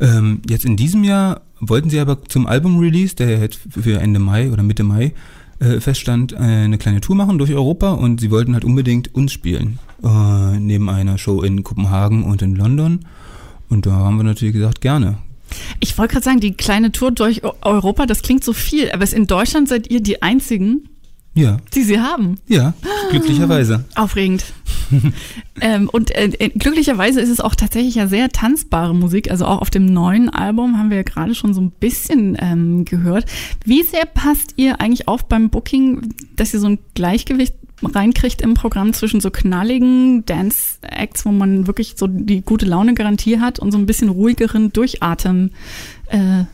Ähm, jetzt in diesem Jahr wollten sie aber zum Album-Release, der jetzt für Ende Mai oder Mitte Mai äh, feststand, äh, eine kleine Tour machen durch Europa und sie wollten halt unbedingt uns spielen. Äh, neben einer Show in Kopenhagen und in London. Und da haben wir natürlich gesagt, gerne. Ich wollte gerade sagen, die kleine Tour durch Eu- Europa, das klingt so viel, aber in Deutschland seid ihr die einzigen, Ja, die sie haben. ja, glücklicherweise. Aufregend. ähm, und äh, äh, glücklicherweise ist es auch tatsächlich ja sehr tanzbare Musik. Also auch auf dem neuen Album haben wir ja gerade schon so ein bisschen ähm, gehört. Wie sehr passt ihr eigentlich auf beim Booking, dass ihr so ein Gleichgewicht reinkriegt im Programm zwischen so knalligen Dance-Acts, wo man wirklich so die gute Laune-Garantie hat und so ein bisschen ruhigeren Durchatmen äh,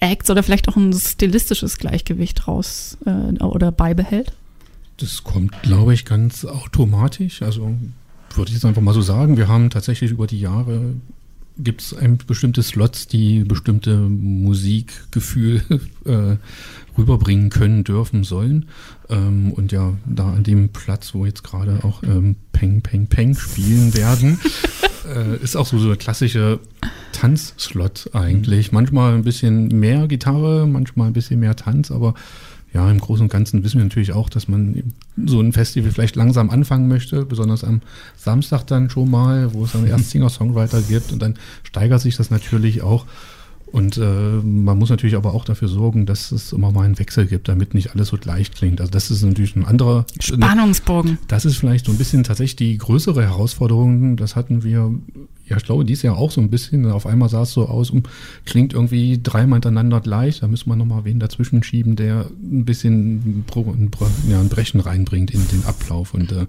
Acts oder vielleicht auch ein stilistisches Gleichgewicht raus äh, oder beibehält? Das kommt, glaube ich, ganz automatisch. Also würde ich jetzt einfach mal so sagen. Wir haben tatsächlich über die Jahre gibt es bestimmte Slots, die bestimmte Musikgefühl äh, rüberbringen können, dürfen, sollen. Ähm, und ja, da an dem Platz, wo jetzt gerade auch ähm, Peng, Peng, Peng spielen werden, äh, ist auch so, so eine klassische Tanzslot eigentlich. Manchmal ein bisschen mehr Gitarre, manchmal ein bisschen mehr Tanz, aber ja, im Großen und Ganzen wissen wir natürlich auch, dass man so ein Festival vielleicht langsam anfangen möchte, besonders am Samstag dann schon mal, wo es dann erst Singer-Songwriter gibt und dann steigert sich das natürlich auch. Und äh, man muss natürlich aber auch dafür sorgen, dass es immer mal einen Wechsel gibt, damit nicht alles so gleich klingt. Also das ist natürlich ein anderer Spannungsbogen. Das ist vielleicht so ein bisschen tatsächlich die größere Herausforderung. Das hatten wir, ja, ich glaube, dieses Jahr auch so ein bisschen. Auf einmal sah es so aus, um, klingt irgendwie dreimal hintereinander gleich. Da müssen wir nochmal wen dazwischen schieben, der ein bisschen ein, ja, ein Brechen reinbringt in den Ablauf. Und äh,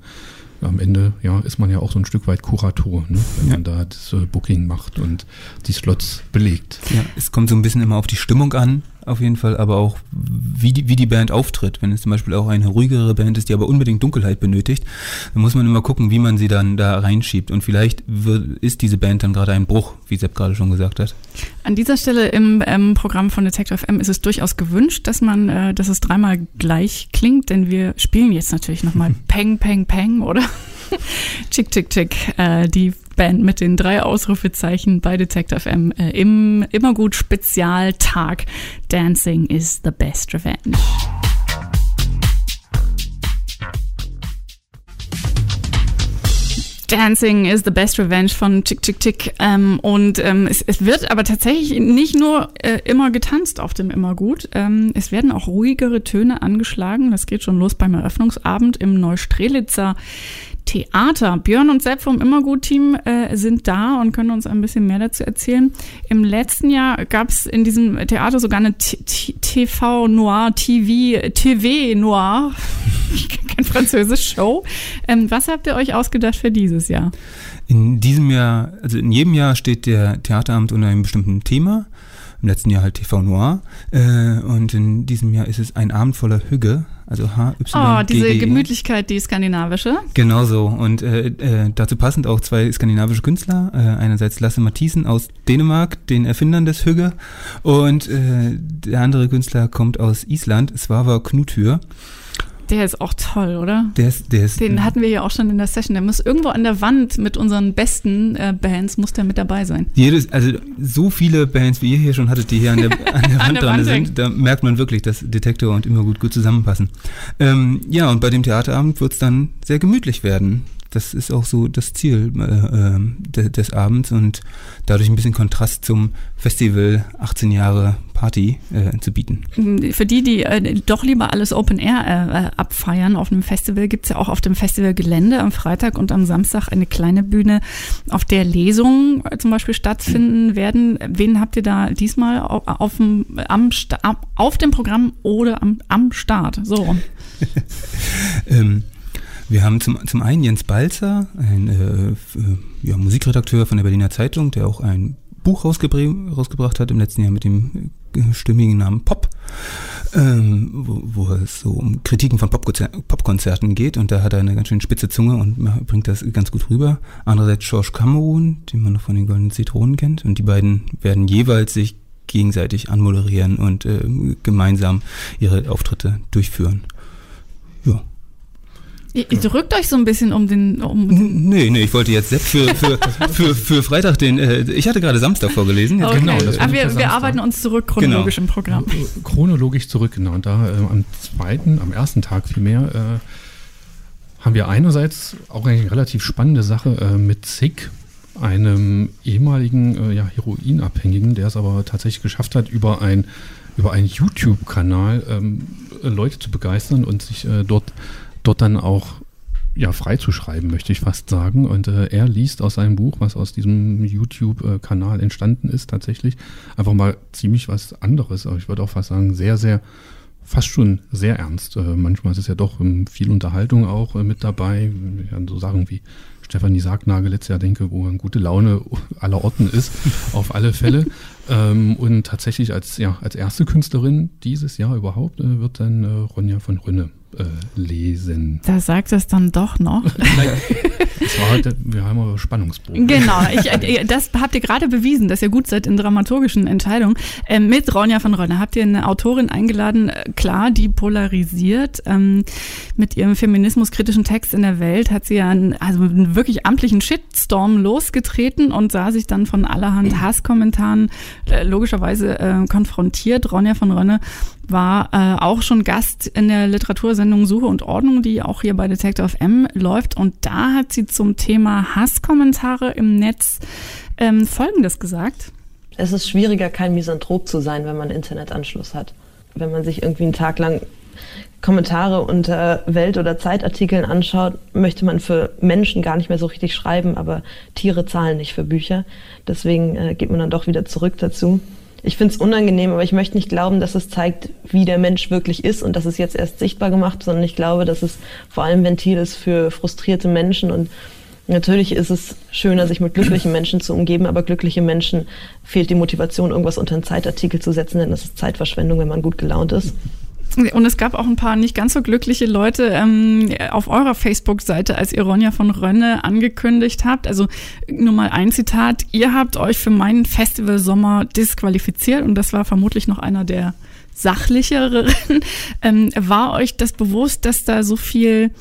am Ende ja, ist man ja auch so ein Stück weit Kurator, ne? wenn Ja. man da das äh, Booking macht und die Slots belegt. Ja, es kommt so ein bisschen immer auf die Stimmung an, auf jeden Fall, aber auch wie die, wie die Band auftritt. Wenn es zum Beispiel auch eine ruhigere Band ist, die aber unbedingt Dunkelheit benötigt, dann muss man immer gucken, wie man sie dann da reinschiebt. Und vielleicht wird, ist diese Band dann gerade ein Bruch, wie Sepp gerade schon gesagt hat. An dieser Stelle im ähm, Programm von Detector FM ist es durchaus gewünscht, dass man, äh, dass es dreimal gleich klingt, denn wir spielen jetzt natürlich nochmal Peng, Peng, Peng oder Chick, Chick, Chick, äh, die Band mit den drei Ausrufezeichen bei Detector FM äh, im Immergut Spezialtag Dancing is the best revenge. Dancing is the best revenge von Chick Chick Chick. Ähm, und ähm, es, es wird aber tatsächlich nicht nur äh, immer getanzt auf dem Immergut. Ähm, es werden auch ruhigere Töne angeschlagen. Das geht schon los beim Eröffnungsabend im Neustrelitzer Theater. Björn und Sepp vom Immergut-Team äh, sind da und können uns ein bisschen mehr dazu erzählen. Im letzten Jahr gab es in diesem Theater sogar eine TV Noir, TV, TV Noir, kein französisch Show. Ähm, was habt ihr euch ausgedacht für dieses Jahr? In diesem Jahr, also in jedem Jahr steht der Theateramt unter einem bestimmten Thema. Im letzten Jahr halt TV Noir. Äh, und in diesem Jahr ist es ein Abend voller Hügge. Also H, Y, Oh, diese Gemütlichkeit, die skandinavische. Genau so. Und äh, äh, dazu passend auch zwei skandinavische Künstler. Äh, einerseits Lasse Mathisen aus Dänemark, den Erfindern des Hügge. Und äh, der andere Künstler kommt aus Island, Svava Knuthyr. Der ist auch toll, oder? Der ist, der ist, Den hatten wir ja auch schon in der Session. Der muss irgendwo an der Wand mit unseren besten äh, Bands, muss der mit dabei sein. Jedes, also so viele Bands, wie ihr hier schon hattet, die hier an der, an der Wand der dran Wand sind, da merkt man wirklich, dass Detektor und immer gut, gut zusammenpassen. Ähm, ja, und bei dem Theaterabend wird es dann sehr gemütlich werden. Das ist auch so das Ziel äh, äh, de, des Abends und dadurch ein bisschen Kontrast zum Festival 18 Jahre Party äh, zu bieten. Für die, die äh, doch lieber alles Open Air äh, abfeiern auf einem Festival, gibt's ja auch auf dem Festivalgelände am Freitag und am Samstag eine kleine Bühne, auf der Lesungen äh, zum Beispiel stattfinden werden. Wen habt ihr da diesmal auf, auf, dem, am, auf dem Programm oder am, am Start? So rum. ähm, wir haben zum, zum einen Jens Balzer, ein äh, äh, ja, Musikredakteur von der Berliner Zeitung, der auch ein Buch rausgebr rausgebracht hat im letzten Jahr mit dem äh, stimmigen Namen Pop, ähm, wo, wo es so um Kritiken von Popkonzer Popkonzerten geht und da hat er eine ganz schön spitze Zunge und bringt das ganz gut rüber. Andererseits George Cameron, den man noch von den Goldenen Zitronen kennt und die beiden werden jeweils sich gegenseitig anmoderieren und äh, gemeinsam ihre Auftritte durchführen. Ihr, ihr drückt euch so ein bisschen um den, um den Nee, nee, ich wollte jetzt Sepp für, für, für, für Freitag den, äh, ich hatte gerade Samstag vorgelesen. Okay. Genau, das Aber ich wir, wir arbeiten uns zurück chronologisch im Programm. chronologisch zurück, genau. Und da äh, am zweiten, am ersten Tag vielmehr, äh, haben wir einerseits auch eigentlich eine relativ spannende Sache äh, mit Sick, einem ehemaligen äh, ja, Heroinabhängigen, der es aber tatsächlich geschafft hat, über ein über einen YouTube-Kanal ähm, äh, Leute zu begeistern und sich äh, dort, dort dann auch ja, freizuschreiben, möchte ich fast sagen. Und äh, er liest aus seinem Buch, was aus diesem YouTube-Kanal entstanden ist, tatsächlich einfach mal ziemlich was anderes. Aber ich würde auch fast sagen, sehr, sehr, fast schon sehr ernst. Äh, manchmal ist es ja doch ähm, viel Unterhaltung auch äh, mit dabei. An so Sachen wie Stefanie Sargnagel letztes Jahr denke, wo eine gute Laune aller Orten ist, auf alle Fälle. Ähm, und tatsächlich als, ja, als erste Künstlerin dieses Jahr überhaupt äh, wird dann äh, Ronja von Rönne äh, lesen. Da sagt es dann doch noch. Das war halt, wir haben aber Spannungsbogen. Genau, ich, äh, das habt ihr gerade bewiesen, dass ihr gut seid in dramaturgischen Entscheidungen. Ähm, mit Ronja von Rönne habt ihr eine Autorin eingeladen, äh, klar, die polarisiert. Ähm, mit ihrem feminismuskritischen Text in der Welt hat sie ja einen, also einen wirklich amtlichen Shitstorm losgetreten und sah sich dann von allerhand Hasskommentaren äh, logischerweise äh, konfrontiert. Ronja von Rönne war äh, auch schon Gast in der Literatursendung Suche und Ordnung, die auch hier bei Detector FM läuft. Und da hat sie zum Thema Hasskommentare im Netz ähm, Folgendes gesagt. Es ist schwieriger, kein Misanthrop zu sein, wenn man Internetanschluss hat. Wenn man sich irgendwie einen Tag lang Kommentare unter Welt- oder Zeitartikeln anschaut, möchte man für Menschen gar nicht mehr so richtig schreiben, aber Tiere zahlen nicht für Bücher. Deswegen äh, geht man dann doch wieder zurück dazu. Ich finde es unangenehm, aber ich möchte nicht glauben, dass es zeigt, wie der Mensch wirklich ist und das ist jetzt erst sichtbar gemacht, sondern ich glaube, dass es vor allem Ventil ist für frustrierte Menschen und Natürlich ist es schöner, sich mit glücklichen Menschen zu umgeben, aber glückliche Menschen fehlt die Motivation, irgendwas unter einen Zeitartikel zu setzen, denn das ist Zeitverschwendung, wenn man gut gelaunt ist. Und es gab auch ein paar nicht ganz so glückliche Leute ähm, auf eurer Facebook-Seite, als ihr Ronja von Rönne angekündigt habt. Also nur mal ein Zitat. Ihr habt euch für meinen Festival-Sommer disqualifiziert und das war vermutlich noch einer der sachlicheren. Ähm, war euch das bewusst, dass da so viel,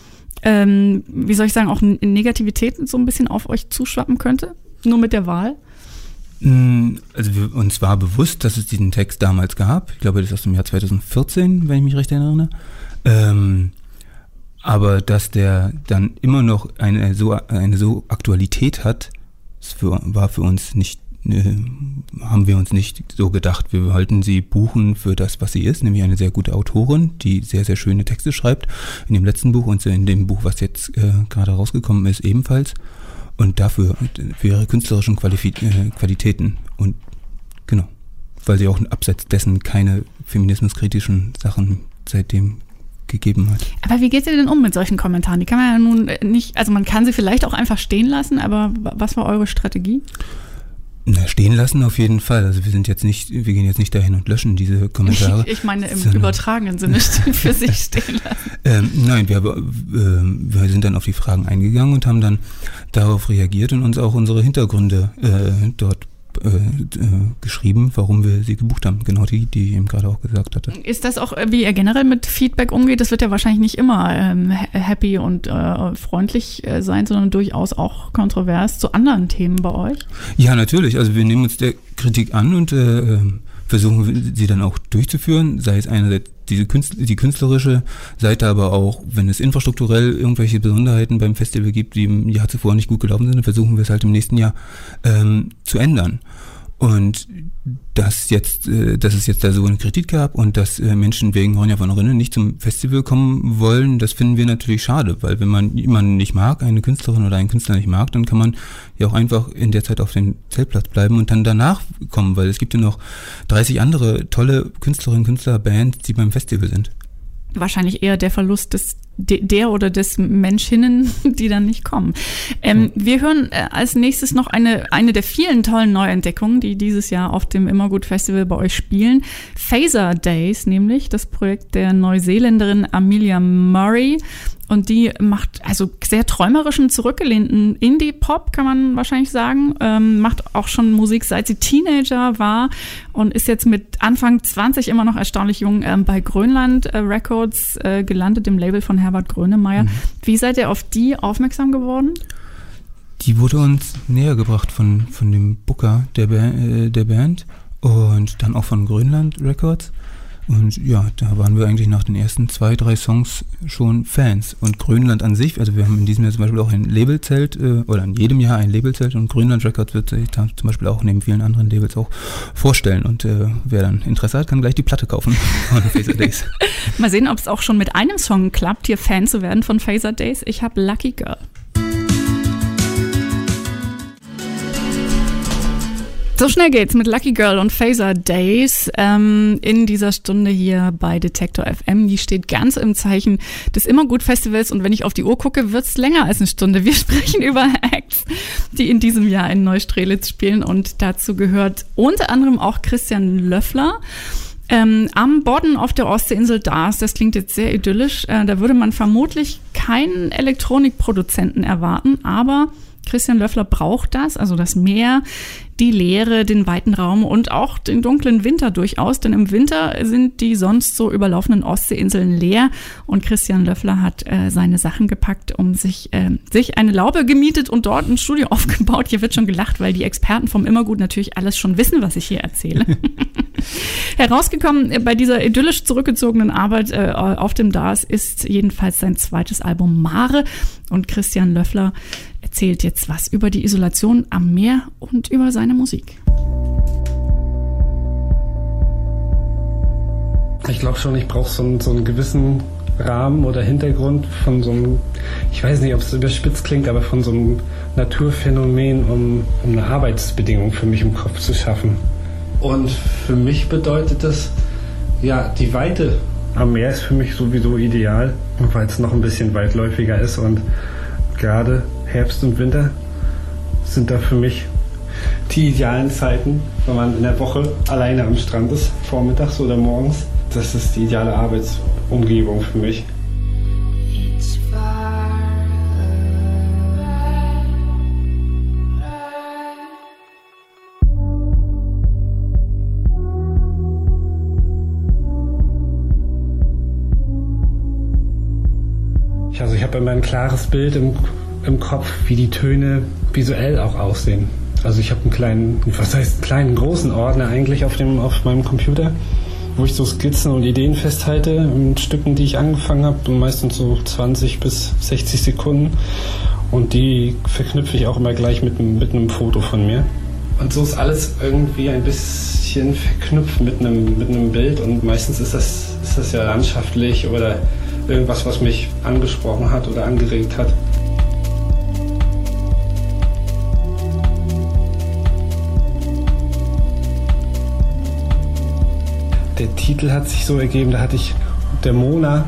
ähm, wie soll ich sagen, auch Negativität so ein bisschen auf euch zuschwappen könnte? Nur mit der Wahl? Mm, Also wir, uns war bewusst, dass es diesen Text damals gab. Ich glaube, das ist aus dem Jahr 2014, wenn ich mich recht erinnere. Ähm, aber dass der dann immer noch eine so, eine so Aktualität hat, für, war für uns nicht, äh, haben wir uns nicht so gedacht. Wir wollten sie buchen für das, was sie ist, nämlich eine sehr gute Autorin, die sehr, sehr schöne Texte schreibt. In dem letzten Buch und in dem Buch, was jetzt äh, gerade rausgekommen ist, ebenfalls. Und dafür, für ihre künstlerischen Qualifi äh, Qualitäten. Und genau, weil sie auch abseits dessen keine feminismuskritischen Sachen seitdem gegeben hat. Aber wie geht ihr denn um mit solchen Kommentaren? Die kann man ja nun nicht, also man kann sie vielleicht auch einfach stehen lassen, aber was war eure Strategie? Na, stehen lassen auf jeden Fall. Also wir sind jetzt nicht, wir gehen jetzt nicht dahin und löschen diese Kommentare. Ich, ich meine im übertragenen Sinne für sich stehen lassen. Ähm, nein, wir, äh, wir sind dann auf die Fragen eingegangen und haben dann darauf reagiert und uns auch unsere Hintergründe äh, dort äh, äh, geschrieben, warum wir sie gebucht haben. Genau die, die ich eben gerade auch gesagt hatte. Ist das auch, wie ihr generell mit Feedback umgeht? Das wird ja wahrscheinlich nicht immer ähm, happy und äh, freundlich äh, sein, sondern durchaus auch kontrovers zu anderen Themen bei euch? Ja, natürlich. Also wir nehmen uns der Kritik an und äh, ähm, versuchen sie dann auch durchzuführen, sei es einerseits diese Künstler, die künstlerische Seite, aber auch, wenn es infrastrukturell irgendwelche Besonderheiten beim Festival gibt, die im Jahr zuvor nicht gut gelaufen sind, versuchen wir es halt im nächsten Jahr ähm, zu ändern. Und dass jetzt, äh, dass es jetzt da so eine Kritik gab und dass äh, Menschen wegen Ronja von Rinnen nicht zum Festival kommen wollen, das finden wir natürlich schade, weil wenn man jemanden nicht mag, eine Künstlerin oder einen Künstler nicht mag, dann kann man ja auch einfach in der Zeit auf dem Zeltplatz bleiben und dann danach kommen, weil es gibt ja noch 30 andere tolle Künstlerinnen, Künstler, Bands, die beim Festival sind. Wahrscheinlich eher der Verlust des der oder des Menschinnen, die dann nicht kommen. Ähm, wir hören äh, als nächstes noch eine, eine der vielen tollen Neuentdeckungen, die dieses Jahr auf dem Immergut Festival bei euch spielen. Phaser Days, nämlich das Projekt der Neuseeländerin Amelia Murray. Und die macht also sehr träumerischen, zurückgelehnten Indie-Pop, kann man wahrscheinlich sagen. Ähm, macht auch schon Musik, seit sie Teenager war und ist jetzt mit Anfang 20 immer noch erstaunlich jung ähm, bei Grönland äh, Records äh, gelandet, dem Label von Herbert Grönemeyer. Mhm. Wie seid ihr auf die aufmerksam geworden? Die wurde uns näher gebracht von, von dem Booker der, ba äh, der Band und dann auch von Grönland Records. Und ja, da waren wir eigentlich nach den ersten zwei, drei Songs schon Fans. Und Grönland an sich, also wir haben in diesem Jahr zum Beispiel auch ein Labelzelt, äh, oder in jedem Jahr ein Labelzelt und Grönland Records wird sich da zum Beispiel auch neben vielen anderen Labels auch vorstellen. Und äh, wer dann Interesse hat, kann gleich die Platte kaufen von Phaser Days. Mal sehen, ob es auch schon mit einem Song klappt, hier Fan zu werden von Phaser Days. Ich habe Lucky Girl. So schnell geht's mit Lucky Girl und Phaser Days ähm, in dieser Stunde hier bei Detektor FM. Die steht ganz im Zeichen des Immergut Festivals und wenn ich auf die Uhr gucke, wird's länger als eine Stunde. Wir sprechen über Acts, die in diesem Jahr in Neustrelitz spielen und dazu gehört unter anderem auch Christian Löffler. Ähm, am Bodden auf der Ostseeinsel Dars, das klingt jetzt sehr idyllisch, äh, da würde man vermutlich keinen Elektronikproduzenten erwarten, aber Christian Löffler braucht das, also das Meer, die Leere, den weiten Raum und auch den dunklen Winter durchaus, denn im Winter sind die sonst so überlaufenden Ostseeinseln leer und Christian Löffler hat äh, seine Sachen gepackt, um sich, äh, sich eine Laube gemietet und dort ein Studio aufgebaut. Hier wird schon gelacht, weil die Experten vom Immergut natürlich alles schon wissen, was ich hier erzähle. Herausgekommen bei dieser idyllisch zurückgezogenen Arbeit äh, auf dem DAS ist jedenfalls sein zweites Album Mare und Christian Löffler erzählt jetzt was über die Isolation am Meer und über seine Musik. Ich glaube schon, ich brauche so, einen, so einen gewissen Rahmen oder Hintergrund von so einem, ich weiß nicht, ob es überspitzt klingt, aber von so einem Naturphänomen, um, um eine Arbeitsbedingung für mich im Kopf zu schaffen. Und für mich bedeutet das, ja, die Weite am Meer ist für mich sowieso ideal, weil es noch ein bisschen weitläufiger ist und gerade Herbst und Winter sind da für mich die idealen Zeiten, wenn man in der Woche alleine am Strand ist, vormittags oder morgens. Das ist die ideale Arbeitsumgebung für mich. Also ich habe immer ein klares Bild im im Kopf, wie die Töne visuell auch aussehen. Also ich habe einen kleinen, was heißt kleinen, großen Ordner eigentlich auf, dem, auf meinem Computer, wo ich so Skizzen und Ideen festhalte in Stücken, die ich angefangen habe, meistens so 20 bis 60 Sekunden. Und die verknüpfe ich auch immer gleich mit, mit einem Foto von mir. Und so ist alles irgendwie ein bisschen verknüpft mit einem, mit einem Bild und meistens ist das, ist das ja landschaftlich oder irgendwas, was mich angesprochen hat oder angeregt hat. Der Titel hat sich so ergeben, da hatte ich der Mona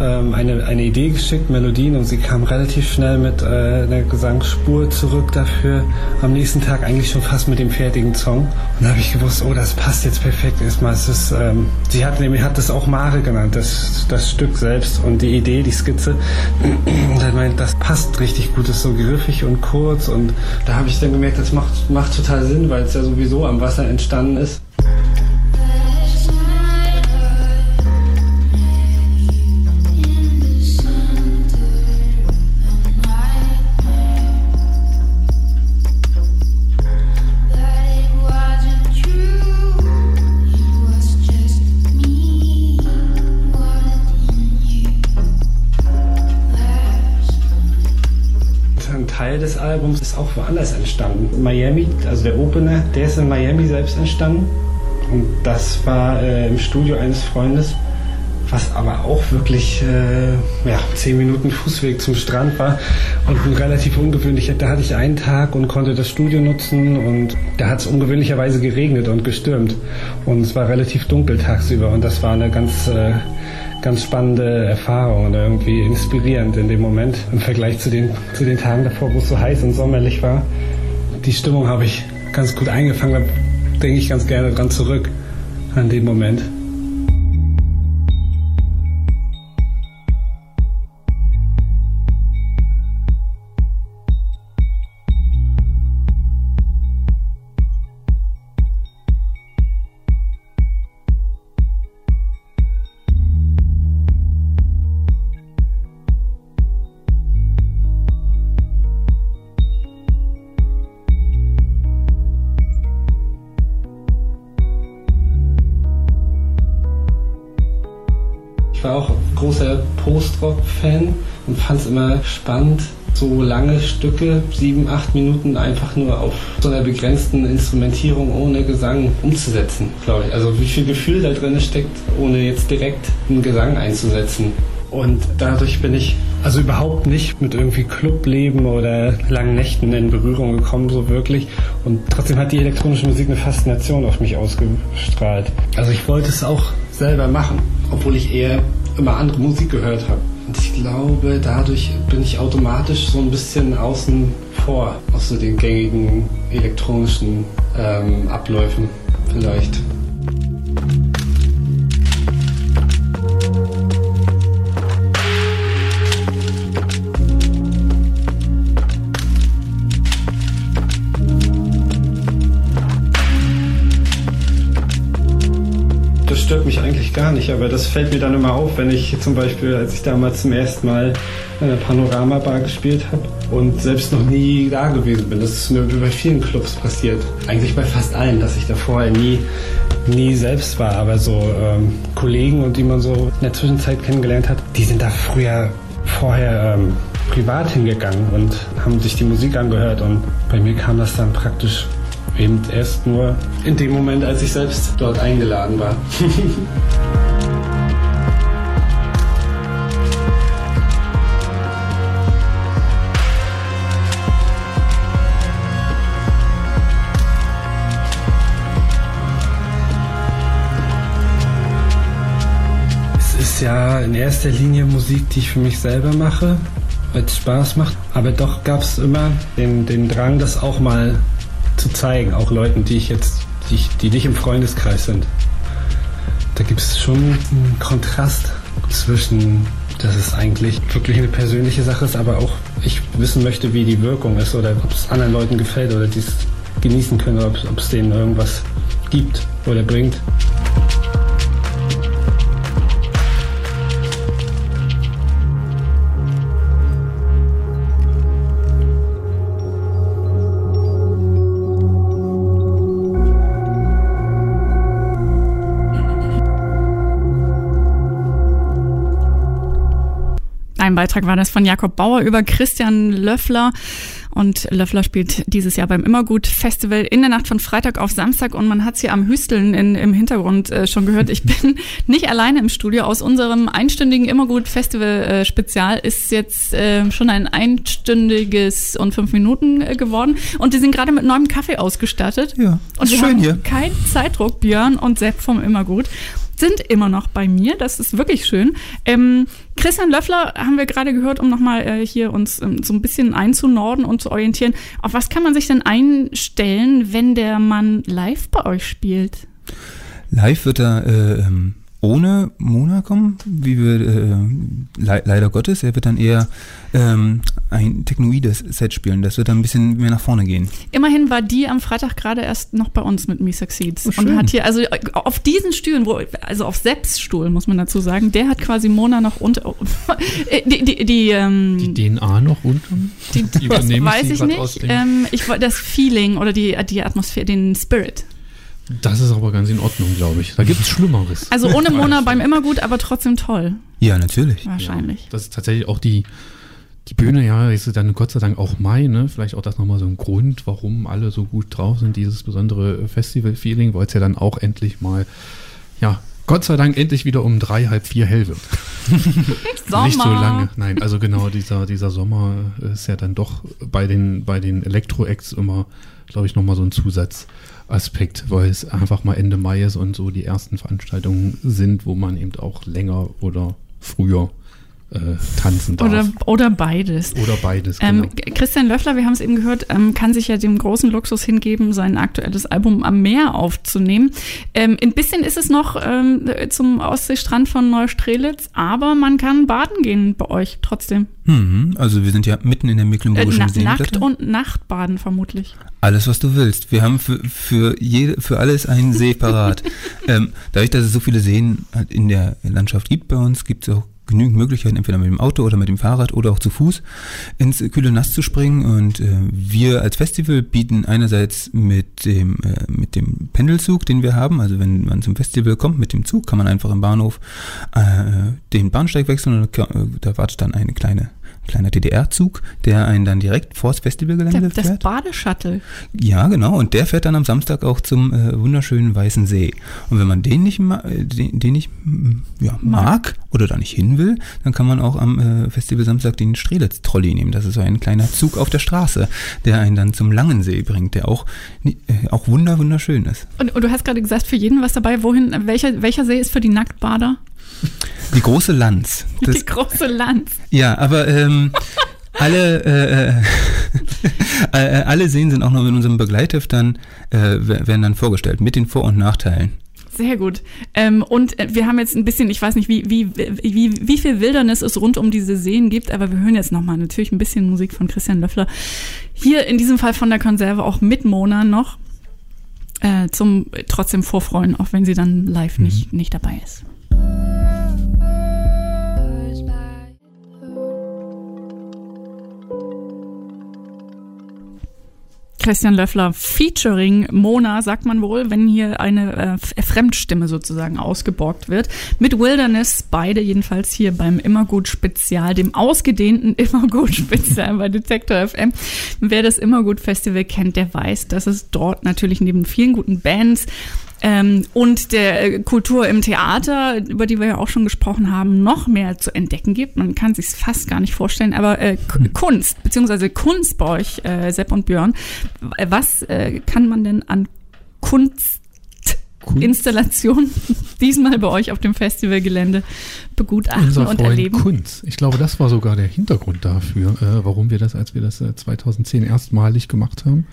ähm, eine, eine Idee geschickt, Melodien, und sie kam relativ schnell mit äh, einer Gesangsspur zurück dafür. Am nächsten Tag eigentlich schon fast mit dem fertigen Song. Und da habe ich gewusst, oh, das passt jetzt perfekt. Erstmal ist ähm, sie hat nämlich hat das auch Mare genannt, das, das Stück selbst und die Idee, die Skizze. Und dann meint, das passt richtig gut, ist so griffig und kurz. Und da habe ich dann gemerkt, das macht, macht total Sinn, weil es ja sowieso am Wasser entstanden ist. Albums ist auch woanders entstanden. Miami, also der Opener, der ist in Miami selbst entstanden. Und das war äh, im Studio eines Freundes, was aber auch wirklich äh, ja, zehn Minuten Fußweg zum Strand war und relativ ungewöhnlich. Da hatte ich einen Tag und konnte das Studio nutzen und da hat es ungewöhnlicherweise geregnet und gestürmt. Und es war relativ dunkel tagsüber und das war eine ganz äh, ganz spannende Erfahrung und irgendwie inspirierend in dem Moment im Vergleich zu den, zu den Tagen davor, wo es so heiß und sommerlich war. Die Stimmung habe ich ganz gut eingefangen, da denke ich ganz gerne dran zurück an den Moment. Immer spannend, so lange Stücke, sieben, acht Minuten einfach nur auf so einer begrenzten Instrumentierung ohne Gesang umzusetzen, glaube ich. Also wie viel Gefühl da drin steckt, ohne jetzt direkt einen Gesang einzusetzen. Und dadurch bin ich also überhaupt nicht mit irgendwie Clubleben oder langen Nächten in Berührung gekommen, so wirklich. Und trotzdem hat die elektronische Musik eine Faszination auf mich ausgestrahlt. Also ich wollte es auch selber machen, obwohl ich eher immer andere Musik gehört habe. Und ich glaube, dadurch bin ich automatisch so ein bisschen außen vor so den gängigen elektronischen ähm, Abläufen vielleicht. Eigentlich gar nicht, aber das fällt mir dann immer auf, wenn ich zum Beispiel, als ich damals zum ersten Mal in der Panorama-Bar gespielt habe und selbst noch nie da gewesen bin. Das ist mir bei vielen Clubs passiert. Eigentlich bei fast allen, dass ich da vorher nie, nie selbst war, aber so ähm, Kollegen und die man so in der Zwischenzeit kennengelernt hat, die sind da früher vorher ähm, privat hingegangen und haben sich die Musik angehört und bei mir kam das dann praktisch eben erst nur in dem Moment, als ich selbst dort eingeladen war. es ist ja in erster Linie Musik, die ich für mich selber mache, weil es Spaß macht. Aber doch gab es immer den, den Drang, das auch mal zu zeigen, auch Leuten, die ich jetzt, die, die nicht im Freundeskreis sind. Da gibt es schon einen Kontrast zwischen, dass es eigentlich wirklich eine persönliche Sache ist, aber auch ich wissen möchte, wie die Wirkung ist oder ob es anderen Leuten gefällt oder die es genießen können oder ob es denen irgendwas gibt oder bringt. Ein Beitrag war das von Jakob Bauer über Christian Löffler. Und Löffler spielt dieses Jahr beim Immergut Festival in der Nacht von Freitag auf Samstag und man hat es hier am Hüsteln in, im Hintergrund äh, schon gehört. Ich bin nicht alleine im Studio. Aus unserem einstündigen Immergut Festival äh, Spezial ist jetzt äh, schon ein einstündiges und fünf Minuten äh, geworden und die sind gerade mit neuem Kaffee ausgestattet. Ja, und wir schön hier. keinen Zeitdruck. Björn und Sepp vom Immergut sind immer noch bei mir. Das ist wirklich schön. Ähm, Christian Löffler haben wir gerade gehört, um nochmal äh, hier uns ähm, so ein bisschen einzunorden und zu orientieren. Auf was kann man sich denn einstellen, wenn der Mann live bei euch spielt? Live wird er äh, ähm, ohne Mona kommen, wie wir äh, le leider Gottes. Er wird dann eher ähm, ein technoides Set spielen. Das wird dann ein bisschen mehr nach vorne gehen. Immerhin war die am Freitag gerade erst noch bei uns mit Me Succeeds Oh, und hat hier also auf diesen Stühlen, wo also auf Sepps Stuhl muss man dazu sagen, der hat quasi Mona noch unter äh, die die, die, ähm, Die DNA noch unten? Die, Die weiß ich nicht. Ähm, ich das Feeling oder die, die Atmosphäre, den Spirit. Das ist aber ganz in Ordnung, glaube ich. Da gibt es Schlimmeres. Also ohne Mona beim immer gut, aber trotzdem toll. Ja, natürlich. Wahrscheinlich. Das ist tatsächlich auch die, die Bühne, ja, ist dann Gott sei Dank auch Mai, ne? Vielleicht auch das nochmal so ein Grund, warum alle so gut drauf sind, dieses besondere Festival-Feeling, weil es ja dann auch endlich mal, ja, Gott sei Dank endlich wieder um drei, halb vier hell wird. Sommer. Nicht so lange. Nein, also genau, dieser, dieser Sommer ist ja dann doch bei den, bei den Elektro-Acts immer, glaube ich, nochmal so ein Zusatzaspekt, weil es einfach mal Ende Mai ist und so die ersten Veranstaltungen sind, wo man eben auch länger oder früher äh, tanzen darf. Oder, oder beides. Oder beides, genau. Ähm, Christian Löffler, wir haben es eben gehört, ähm, kann sich ja dem großen Luxus hingeben, sein aktuelles Album am Meer aufzunehmen. Ähm, ein bisschen ist es noch ähm, zum Ostseestrand von Neustrelitz, aber man kann baden gehen bei euch trotzdem. Mhm, also wir sind ja mitten in der Äh, Mecklenburgischen na, Nackt Seenplatte. und Nachtbaden vermutlich. Alles, was du willst. Wir haben für, für, jede, für alles einen See parat. ähm, dadurch, dass es so viele Seen halt in der Landschaft gibt bei uns, gibt es auch genügend Möglichkeiten, entweder mit dem Auto oder mit dem Fahrrad oder auch zu Fuß ins kühle Nass zu springen. Und äh, wir als Festival bieten einerseits mit dem, äh, mit dem Pendelzug, den wir haben, also wenn man zum Festival kommt mit dem Zug, kann man einfach im Bahnhof äh, den Bahnsteig wechseln und da, da wartet dann eine kleine kleiner DDR-Zug, der einen dann direkt vors Festivalgelände Der, das fährt. Badeshuttle. Ja, genau. Und der fährt dann am Samstag auch zum äh, wunderschönen Weißen See. Und wenn man den nicht, ma äh, den, den nicht mm, ja, mag oder da nicht hin will, dann kann man auch am äh, Festival Samstag den Strelitz-Trolley nehmen. Das ist so ein kleiner Zug auf der Straße, der einen dann zum Langen See bringt, der auch, äh, auch wunder, wunderschön ist. Und, und du hast gerade gesagt, für jeden was dabei. Wohin, welcher, welcher See ist für die Nacktbader? Die große Lanz. Das, die große Lanz. Ja, aber ähm, alle, äh, äh, äh, alle Seen sind auch noch in unserem Begleitheft dann, äh, wer- werden dann vorgestellt, mit den Vor- und Nachteilen. Sehr gut. Ähm, und äh, wir haben jetzt ein bisschen, ich weiß nicht, wie, wie, wie, wie viel Wildernis es rund um diese Seen gibt, aber wir hören jetzt nochmal natürlich ein bisschen Musik von Christian Löffler. Hier in diesem Fall von der Konserve auch mit Mona noch. Äh, zum trotzdem Vorfreuen, auch wenn sie dann live nicht, nicht dabei ist. Christian Löffler featuring Mona, sagt man wohl, wenn hier eine äh, Fremdstimme sozusagen ausgeborgt wird. Mit Wilderness, beide jedenfalls hier beim Immergut Spezial, dem ausgedehnten Immergut Spezial bei Detektor FM. Wer das Immergut Festival kennt, der weiß, dass es dort natürlich neben vielen guten Bands ähm, und der äh, Kultur im Theater, über die wir ja auch schon gesprochen haben, noch mehr zu entdecken gibt. Man kann sich fast gar nicht vorstellen, aber äh, K Kunst, beziehungsweise Kunst bei euch, äh, Sepp und Björn, was äh, kann man denn an Kunstinstallationen diesmal bei euch auf dem Festivalgelände begutachten Unser und erleben? Kunz. Ich glaube, das war sogar der Hintergrund dafür, äh, warum wir das, als wir das äh, 2010 erstmalig gemacht haben.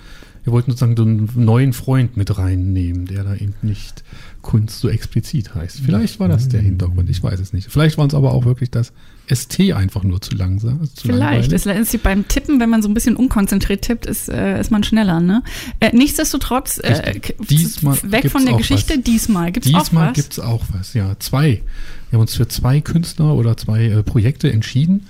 Wir wollten sozusagen so einen neuen Freund mit reinnehmen, der da eben nicht Kunst so explizit heißt. Vielleicht war das der Hintergrund, ich weiß es nicht. Vielleicht war uns aber auch wirklich das ST einfach nur zu langsam. Zu Vielleicht. Das ist beim Tippen, wenn man so ein bisschen unkonzentriert tippt, ist, äh, ist man schneller. Ne? Äh, nichtsdestotrotz, äh, weg von der auch Was. diesmal gibt es auch Diesmal was. gibt es auch was, ja. Zwei. Wir haben uns für zwei Künstler oder zwei äh, Projekte entschieden.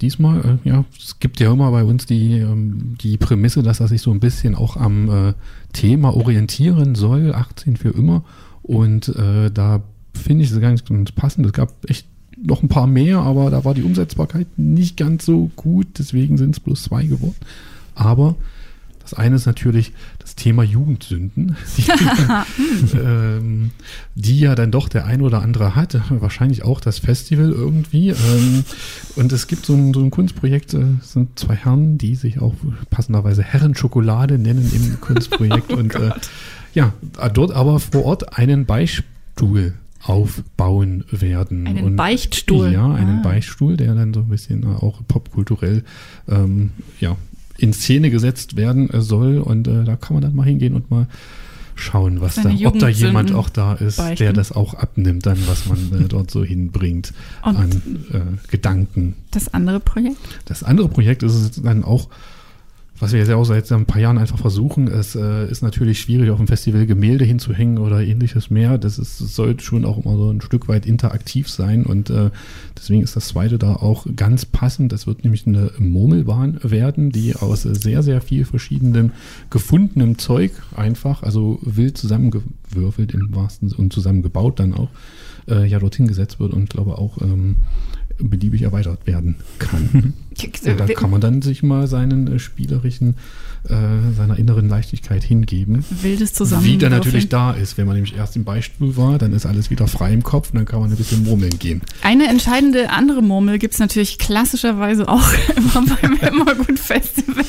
Diesmal, äh, ja, es gibt ja immer bei uns die, ähm, die Prämisse, dass er sich so ein bisschen auch am äh, Thema orientieren soll, 18 für immer. Und äh, da finde ich es ganz, ganz passend. Es gab echt noch ein paar mehr, aber da war die Umsetzbarkeit nicht ganz so gut, deswegen sind es bloß zwei geworden. Aber das eine ist natürlich das Thema Jugendsünden, die, ähm, die ja dann doch der ein oder andere hat, wahrscheinlich auch das Festival irgendwie. Ähm, und es gibt so ein, so ein Kunstprojekt, äh, es sind zwei Herren, die sich auch passenderweise Herrenschokolade nennen im Kunstprojekt Oh und äh, ja, dort aber vor Ort einen Beistuhl aufbauen werden. Einen und, Beichtstuhl? Ja, einen Ah. Beichtstuhl, der dann so ein bisschen auch popkulturell ähm, ja, in Szene gesetzt werden äh, soll. Und äh, da kann man dann mal hingehen und mal schauen, was Seine da, ob da jemand auch da ist, beichten. der das auch abnimmt, dann was man äh, dort so hinbringt Und- an äh, Gedanken. Das andere Projekt? Das andere Projekt ist es dann auch, was wir jetzt ja auch seit ein paar Jahren einfach versuchen, es äh, ist natürlich schwierig, auf dem Festival Gemälde hinzuhängen oder ähnliches mehr. Das, ist, das sollte schon auch immer so ein Stück weit interaktiv sein und äh, deswegen ist das zweite da auch ganz passend. Das wird nämlich eine Murmelbahn werden, die aus sehr, sehr viel verschiedenem gefundenem Zeug einfach, also wild zusammengewürfelt im wahrsten und zusammengebaut dann auch, äh, ja dorthin gesetzt wird und glaube auch ähm, beliebig erweitert werden kann. Und da kann man dann sich mal seinen äh, spielerischen, äh, seiner inneren Leichtigkeit hingeben. Wildes Wie Zusammenwürfeln. der natürlich da ist. Wenn man nämlich erst im Beistuhl war, dann ist alles wieder frei im Kopf und dann kann man ein bisschen murmeln gehen. Eine entscheidende andere Murmel gibt's natürlich klassischerweise auch immer beim Immergut Festival.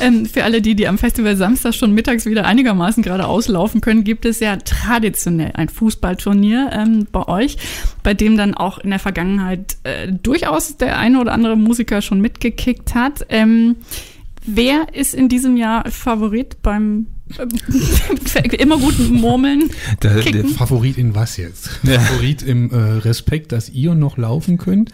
Ähm, für alle die, die am Festival Samstag schon mittags wieder einigermaßen gerade auslaufen können, gibt es ja traditionell ein Fußballturnier ähm, bei euch, bei dem dann auch in der Vergangenheit äh, durchaus der eine oder andere Musiker schon mitgekickt hat. Ähm, wer ist in diesem Jahr Favorit beim ähm, immer guten Murmeln? Der, der. Favorit in was jetzt? Ja. Favorit im äh, Respekt, dass ihr noch laufen könnt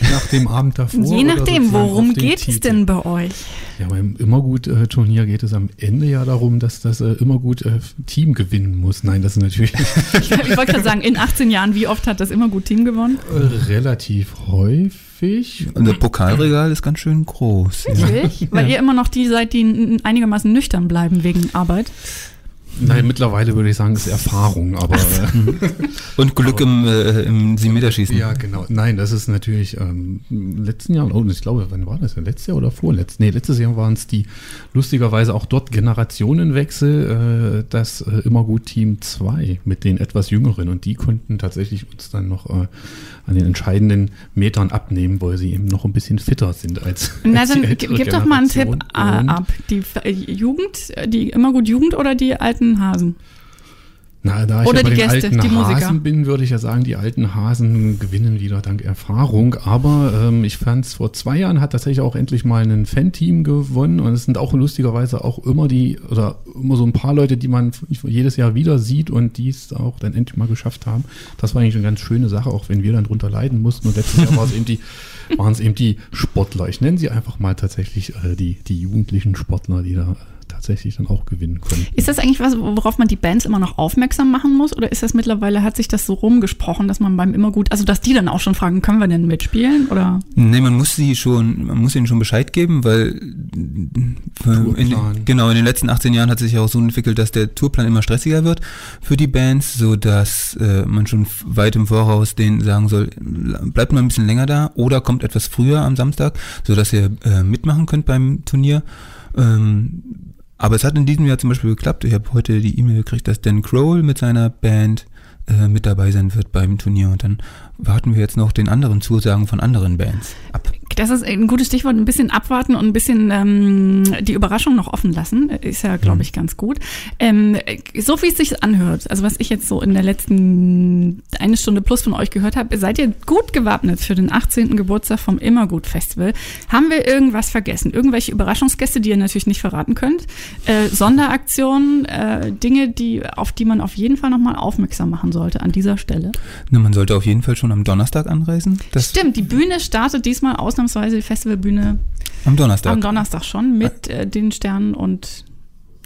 nach dem Abend davor? Je nachdem, worum geht es denn bei euch? Ja, beim Immergut-Turnier geht es am Ende ja darum, dass das äh, Immergut-Team gewinnen muss. Nein, das ist natürlich Ich, ich wollte gerade sagen, in 18 Jahren, wie oft hat das immer gut Team gewonnen? äh, relativ häufig. Unser Pokalregal ist ganz schön groß. Ja. Wirklich? Weil ihr immer noch die seid, die einigermaßen nüchtern bleiben wegen Arbeit. Nein, mittlerweile würde ich sagen, es ist Erfahrung, aber äh, Und Glück im, äh, im 7-Meter-Schießen. ja, genau. Nein, das ist natürlich ähm, im letzten Jahr, oh, ich glaube, wann war das? Letztes Jahr oder vorletztes? Nee, letztes Jahr waren es die lustigerweise auch dort Generationenwechsel, äh, das äh, immer gut Team 2 mit den etwas jüngeren und die konnten tatsächlich uns dann noch äh, an den entscheidenden Metern abnehmen, weil sie eben noch ein bisschen fitter sind als, Na, als dann gib doch mal einen Tipp äh, ab. Die äh, Jugend, äh, die immer gut Jugend oder die alten Hasen? Na, da ich Oder ja bei die den Gäste, alten die Musiker. Hasen bin, würde ich ja sagen, die alten Hasen gewinnen wieder dank Erfahrung. Aber ähm, ich fand es vor zwei Jahren hat tatsächlich auch endlich mal ein Fan-Team gewonnen. Und es sind auch lustigerweise auch immer die, oder immer so ein paar Leute, die man jedes Jahr wieder sieht und die es auch dann endlich mal geschafft haben. Das war eigentlich eine ganz schöne Sache, auch wenn wir dann drunter leiden mussten. Und letztes Jahr war es eben die, waren es eben die Sportler. Ich nenne sie einfach mal tatsächlich äh, die, die jugendlichen Sportler, die da tatsächlich dann auch gewinnen können. Ist das eigentlich was, worauf man die Bands immer noch aufmerksam machen muss? Oder ist das mittlerweile, hat sich das so rumgesprochen, dass man beim immer gut, also dass die dann auch schon fragen, können wir denn mitspielen? Oder? Nee, man muss sie schon, man muss ihnen schon Bescheid geben, weil äh, in, genau in den letzten 18 Jahren hat sich ja auch so entwickelt, dass der Tourplan immer stressiger wird für die Bands, so dass äh, man schon weit im Voraus denen sagen soll, bleibt mal ein bisschen länger da oder kommt etwas früher am Samstag, so dass ihr äh, mitmachen könnt beim Turnier. Ähm, aber es hat in diesem Jahr zum Beispiel geklappt. Ich habe heute die E-Mail gekriegt, dass Dan Crowell mit seiner Band äh, mit dabei sein wird beim Turnier. Und dann warten wir jetzt noch den anderen Zusagen von anderen Bands ab. Das ist ein gutes Stichwort, ein bisschen abwarten und ein bisschen ähm, die Überraschung noch offen lassen. Ist ja, glaube ich, ganz gut. Ähm, so wie es sich anhört, also was ich jetzt so in der letzten eine Stunde plus von euch gehört habe, seid ihr gut gewappnet für den 18. Geburtstag vom Immergut Festival. Haben wir irgendwas vergessen? Irgendwelche Überraschungsgäste, die ihr natürlich nicht verraten könnt? Äh, Sonderaktionen, äh, Dinge, die, auf die man auf jeden Fall nochmal aufmerksam machen sollte an dieser Stelle? Na, man sollte auf jeden Fall schon am Donnerstag anreisen. Das Stimmt, die Bühne startet diesmal ausnahmsweise, die Festivalbühne am Donnerstag. am Donnerstag schon mit äh, den Sternen und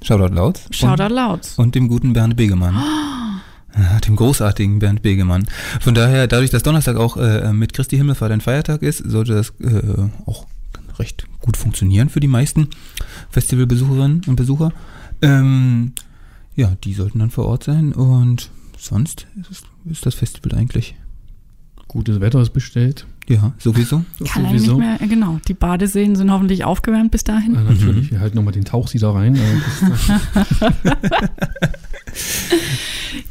Shoutout laut. Shoutout laut. Und, und dem guten Bernd Begemann. Ja, dem großartigen Bernd Begemann. Von daher, dadurch, dass Donnerstag auch äh, mit Christi Himmelfahrt ein Feiertag ist, sollte das äh, auch recht gut funktionieren für die meisten Festivalbesucherinnen und Besucher. Ähm, ja, die sollten dann vor Ort sein und sonst ist, es, ist das Festival eigentlich. Gutes Wetter ist bestellt. Ja, sowieso. Kann eigentlich nicht mehr, genau. Die Badeseen sind hoffentlich aufgewärmt bis dahin. Ja, natürlich, wir halten nochmal den Tauchsieder rein.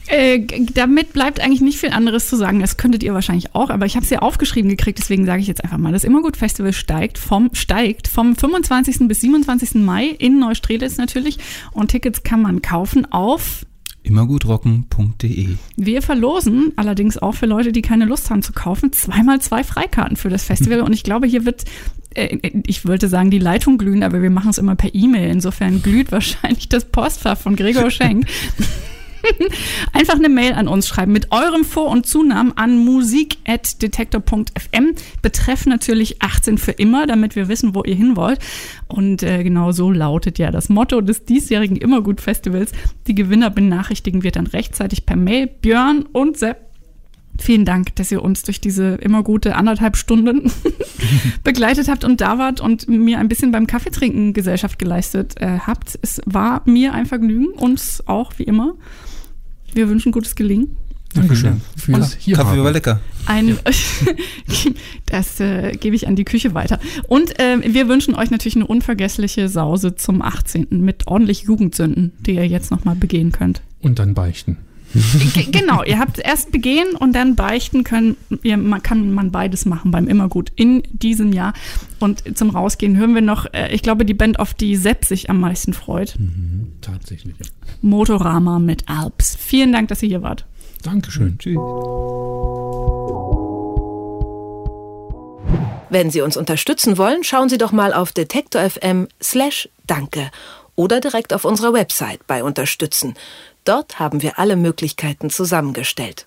Äh, damit bleibt eigentlich nicht viel anderes zu sagen. Das könntet ihr wahrscheinlich auch, aber ich habe es ja aufgeschrieben gekriegt, deswegen sage ich jetzt einfach mal. Das Immergut Festival steigt vom, steigt vom 25. bis 27. Mai in Neustrelitz natürlich und Tickets kann man kaufen auf immergutrocken.de. Wir verlosen allerdings auch für Leute, die keine Lust haben zu kaufen, zweimal zwei Freikarten für das Festival. Und ich glaube, hier wird, äh, ich wollte sagen, die Leitung glühen, aber wir machen es immer per E-Mail. Insofern glüht wahrscheinlich das Postfach von Gregor Schenk. Einfach eine Mail an uns schreiben mit eurem Vor- und Zunamen an musik.detektor.fm. Betreff natürlich 18 für immer, damit wir wissen, wo ihr hin wollt. Und äh, genau so lautet ja das Motto des diesjährigen Immergut-Festivals. Die Gewinner benachrichtigen wir dann rechtzeitig per Mail. Björn und Sepp Vielen Dank, dass ihr uns durch diese immer gute anderthalb Stunden begleitet habt und da wart und mir ein bisschen beim Kaffeetrinken Gesellschaft geleistet äh, habt. Es war mir ein Vergnügen, uns auch wie immer. Wir wünschen gutes Gelingen. Dankeschön. Fürs hier Kaffee haben. war lecker. Ein, das äh, gebe ich an die Küche weiter. Und äh, wir wünschen euch natürlich eine unvergessliche Sause zum 18. mit ordentlich Jugendsünden, die ihr jetzt nochmal begehen könnt. Und dann beichten. Genau, ihr habt erst begehen und dann beichten können. Ihr, man kann man beides machen beim Immergut in diesem Jahr. Und zum Rausgehen hören wir noch, äh, ich glaube, die Band, auf die Sepp sich am meisten freut. Mhm, tatsächlich. Ja. Motorama mit Alps. Vielen Dank, dass ihr hier wart. Dankeschön. Tschüss. Wenn Sie uns unterstützen wollen, schauen Sie doch mal auf detektor FM slash danke oder direkt auf unserer Website bei Unterstützen. Dort haben wir alle Möglichkeiten zusammengestellt.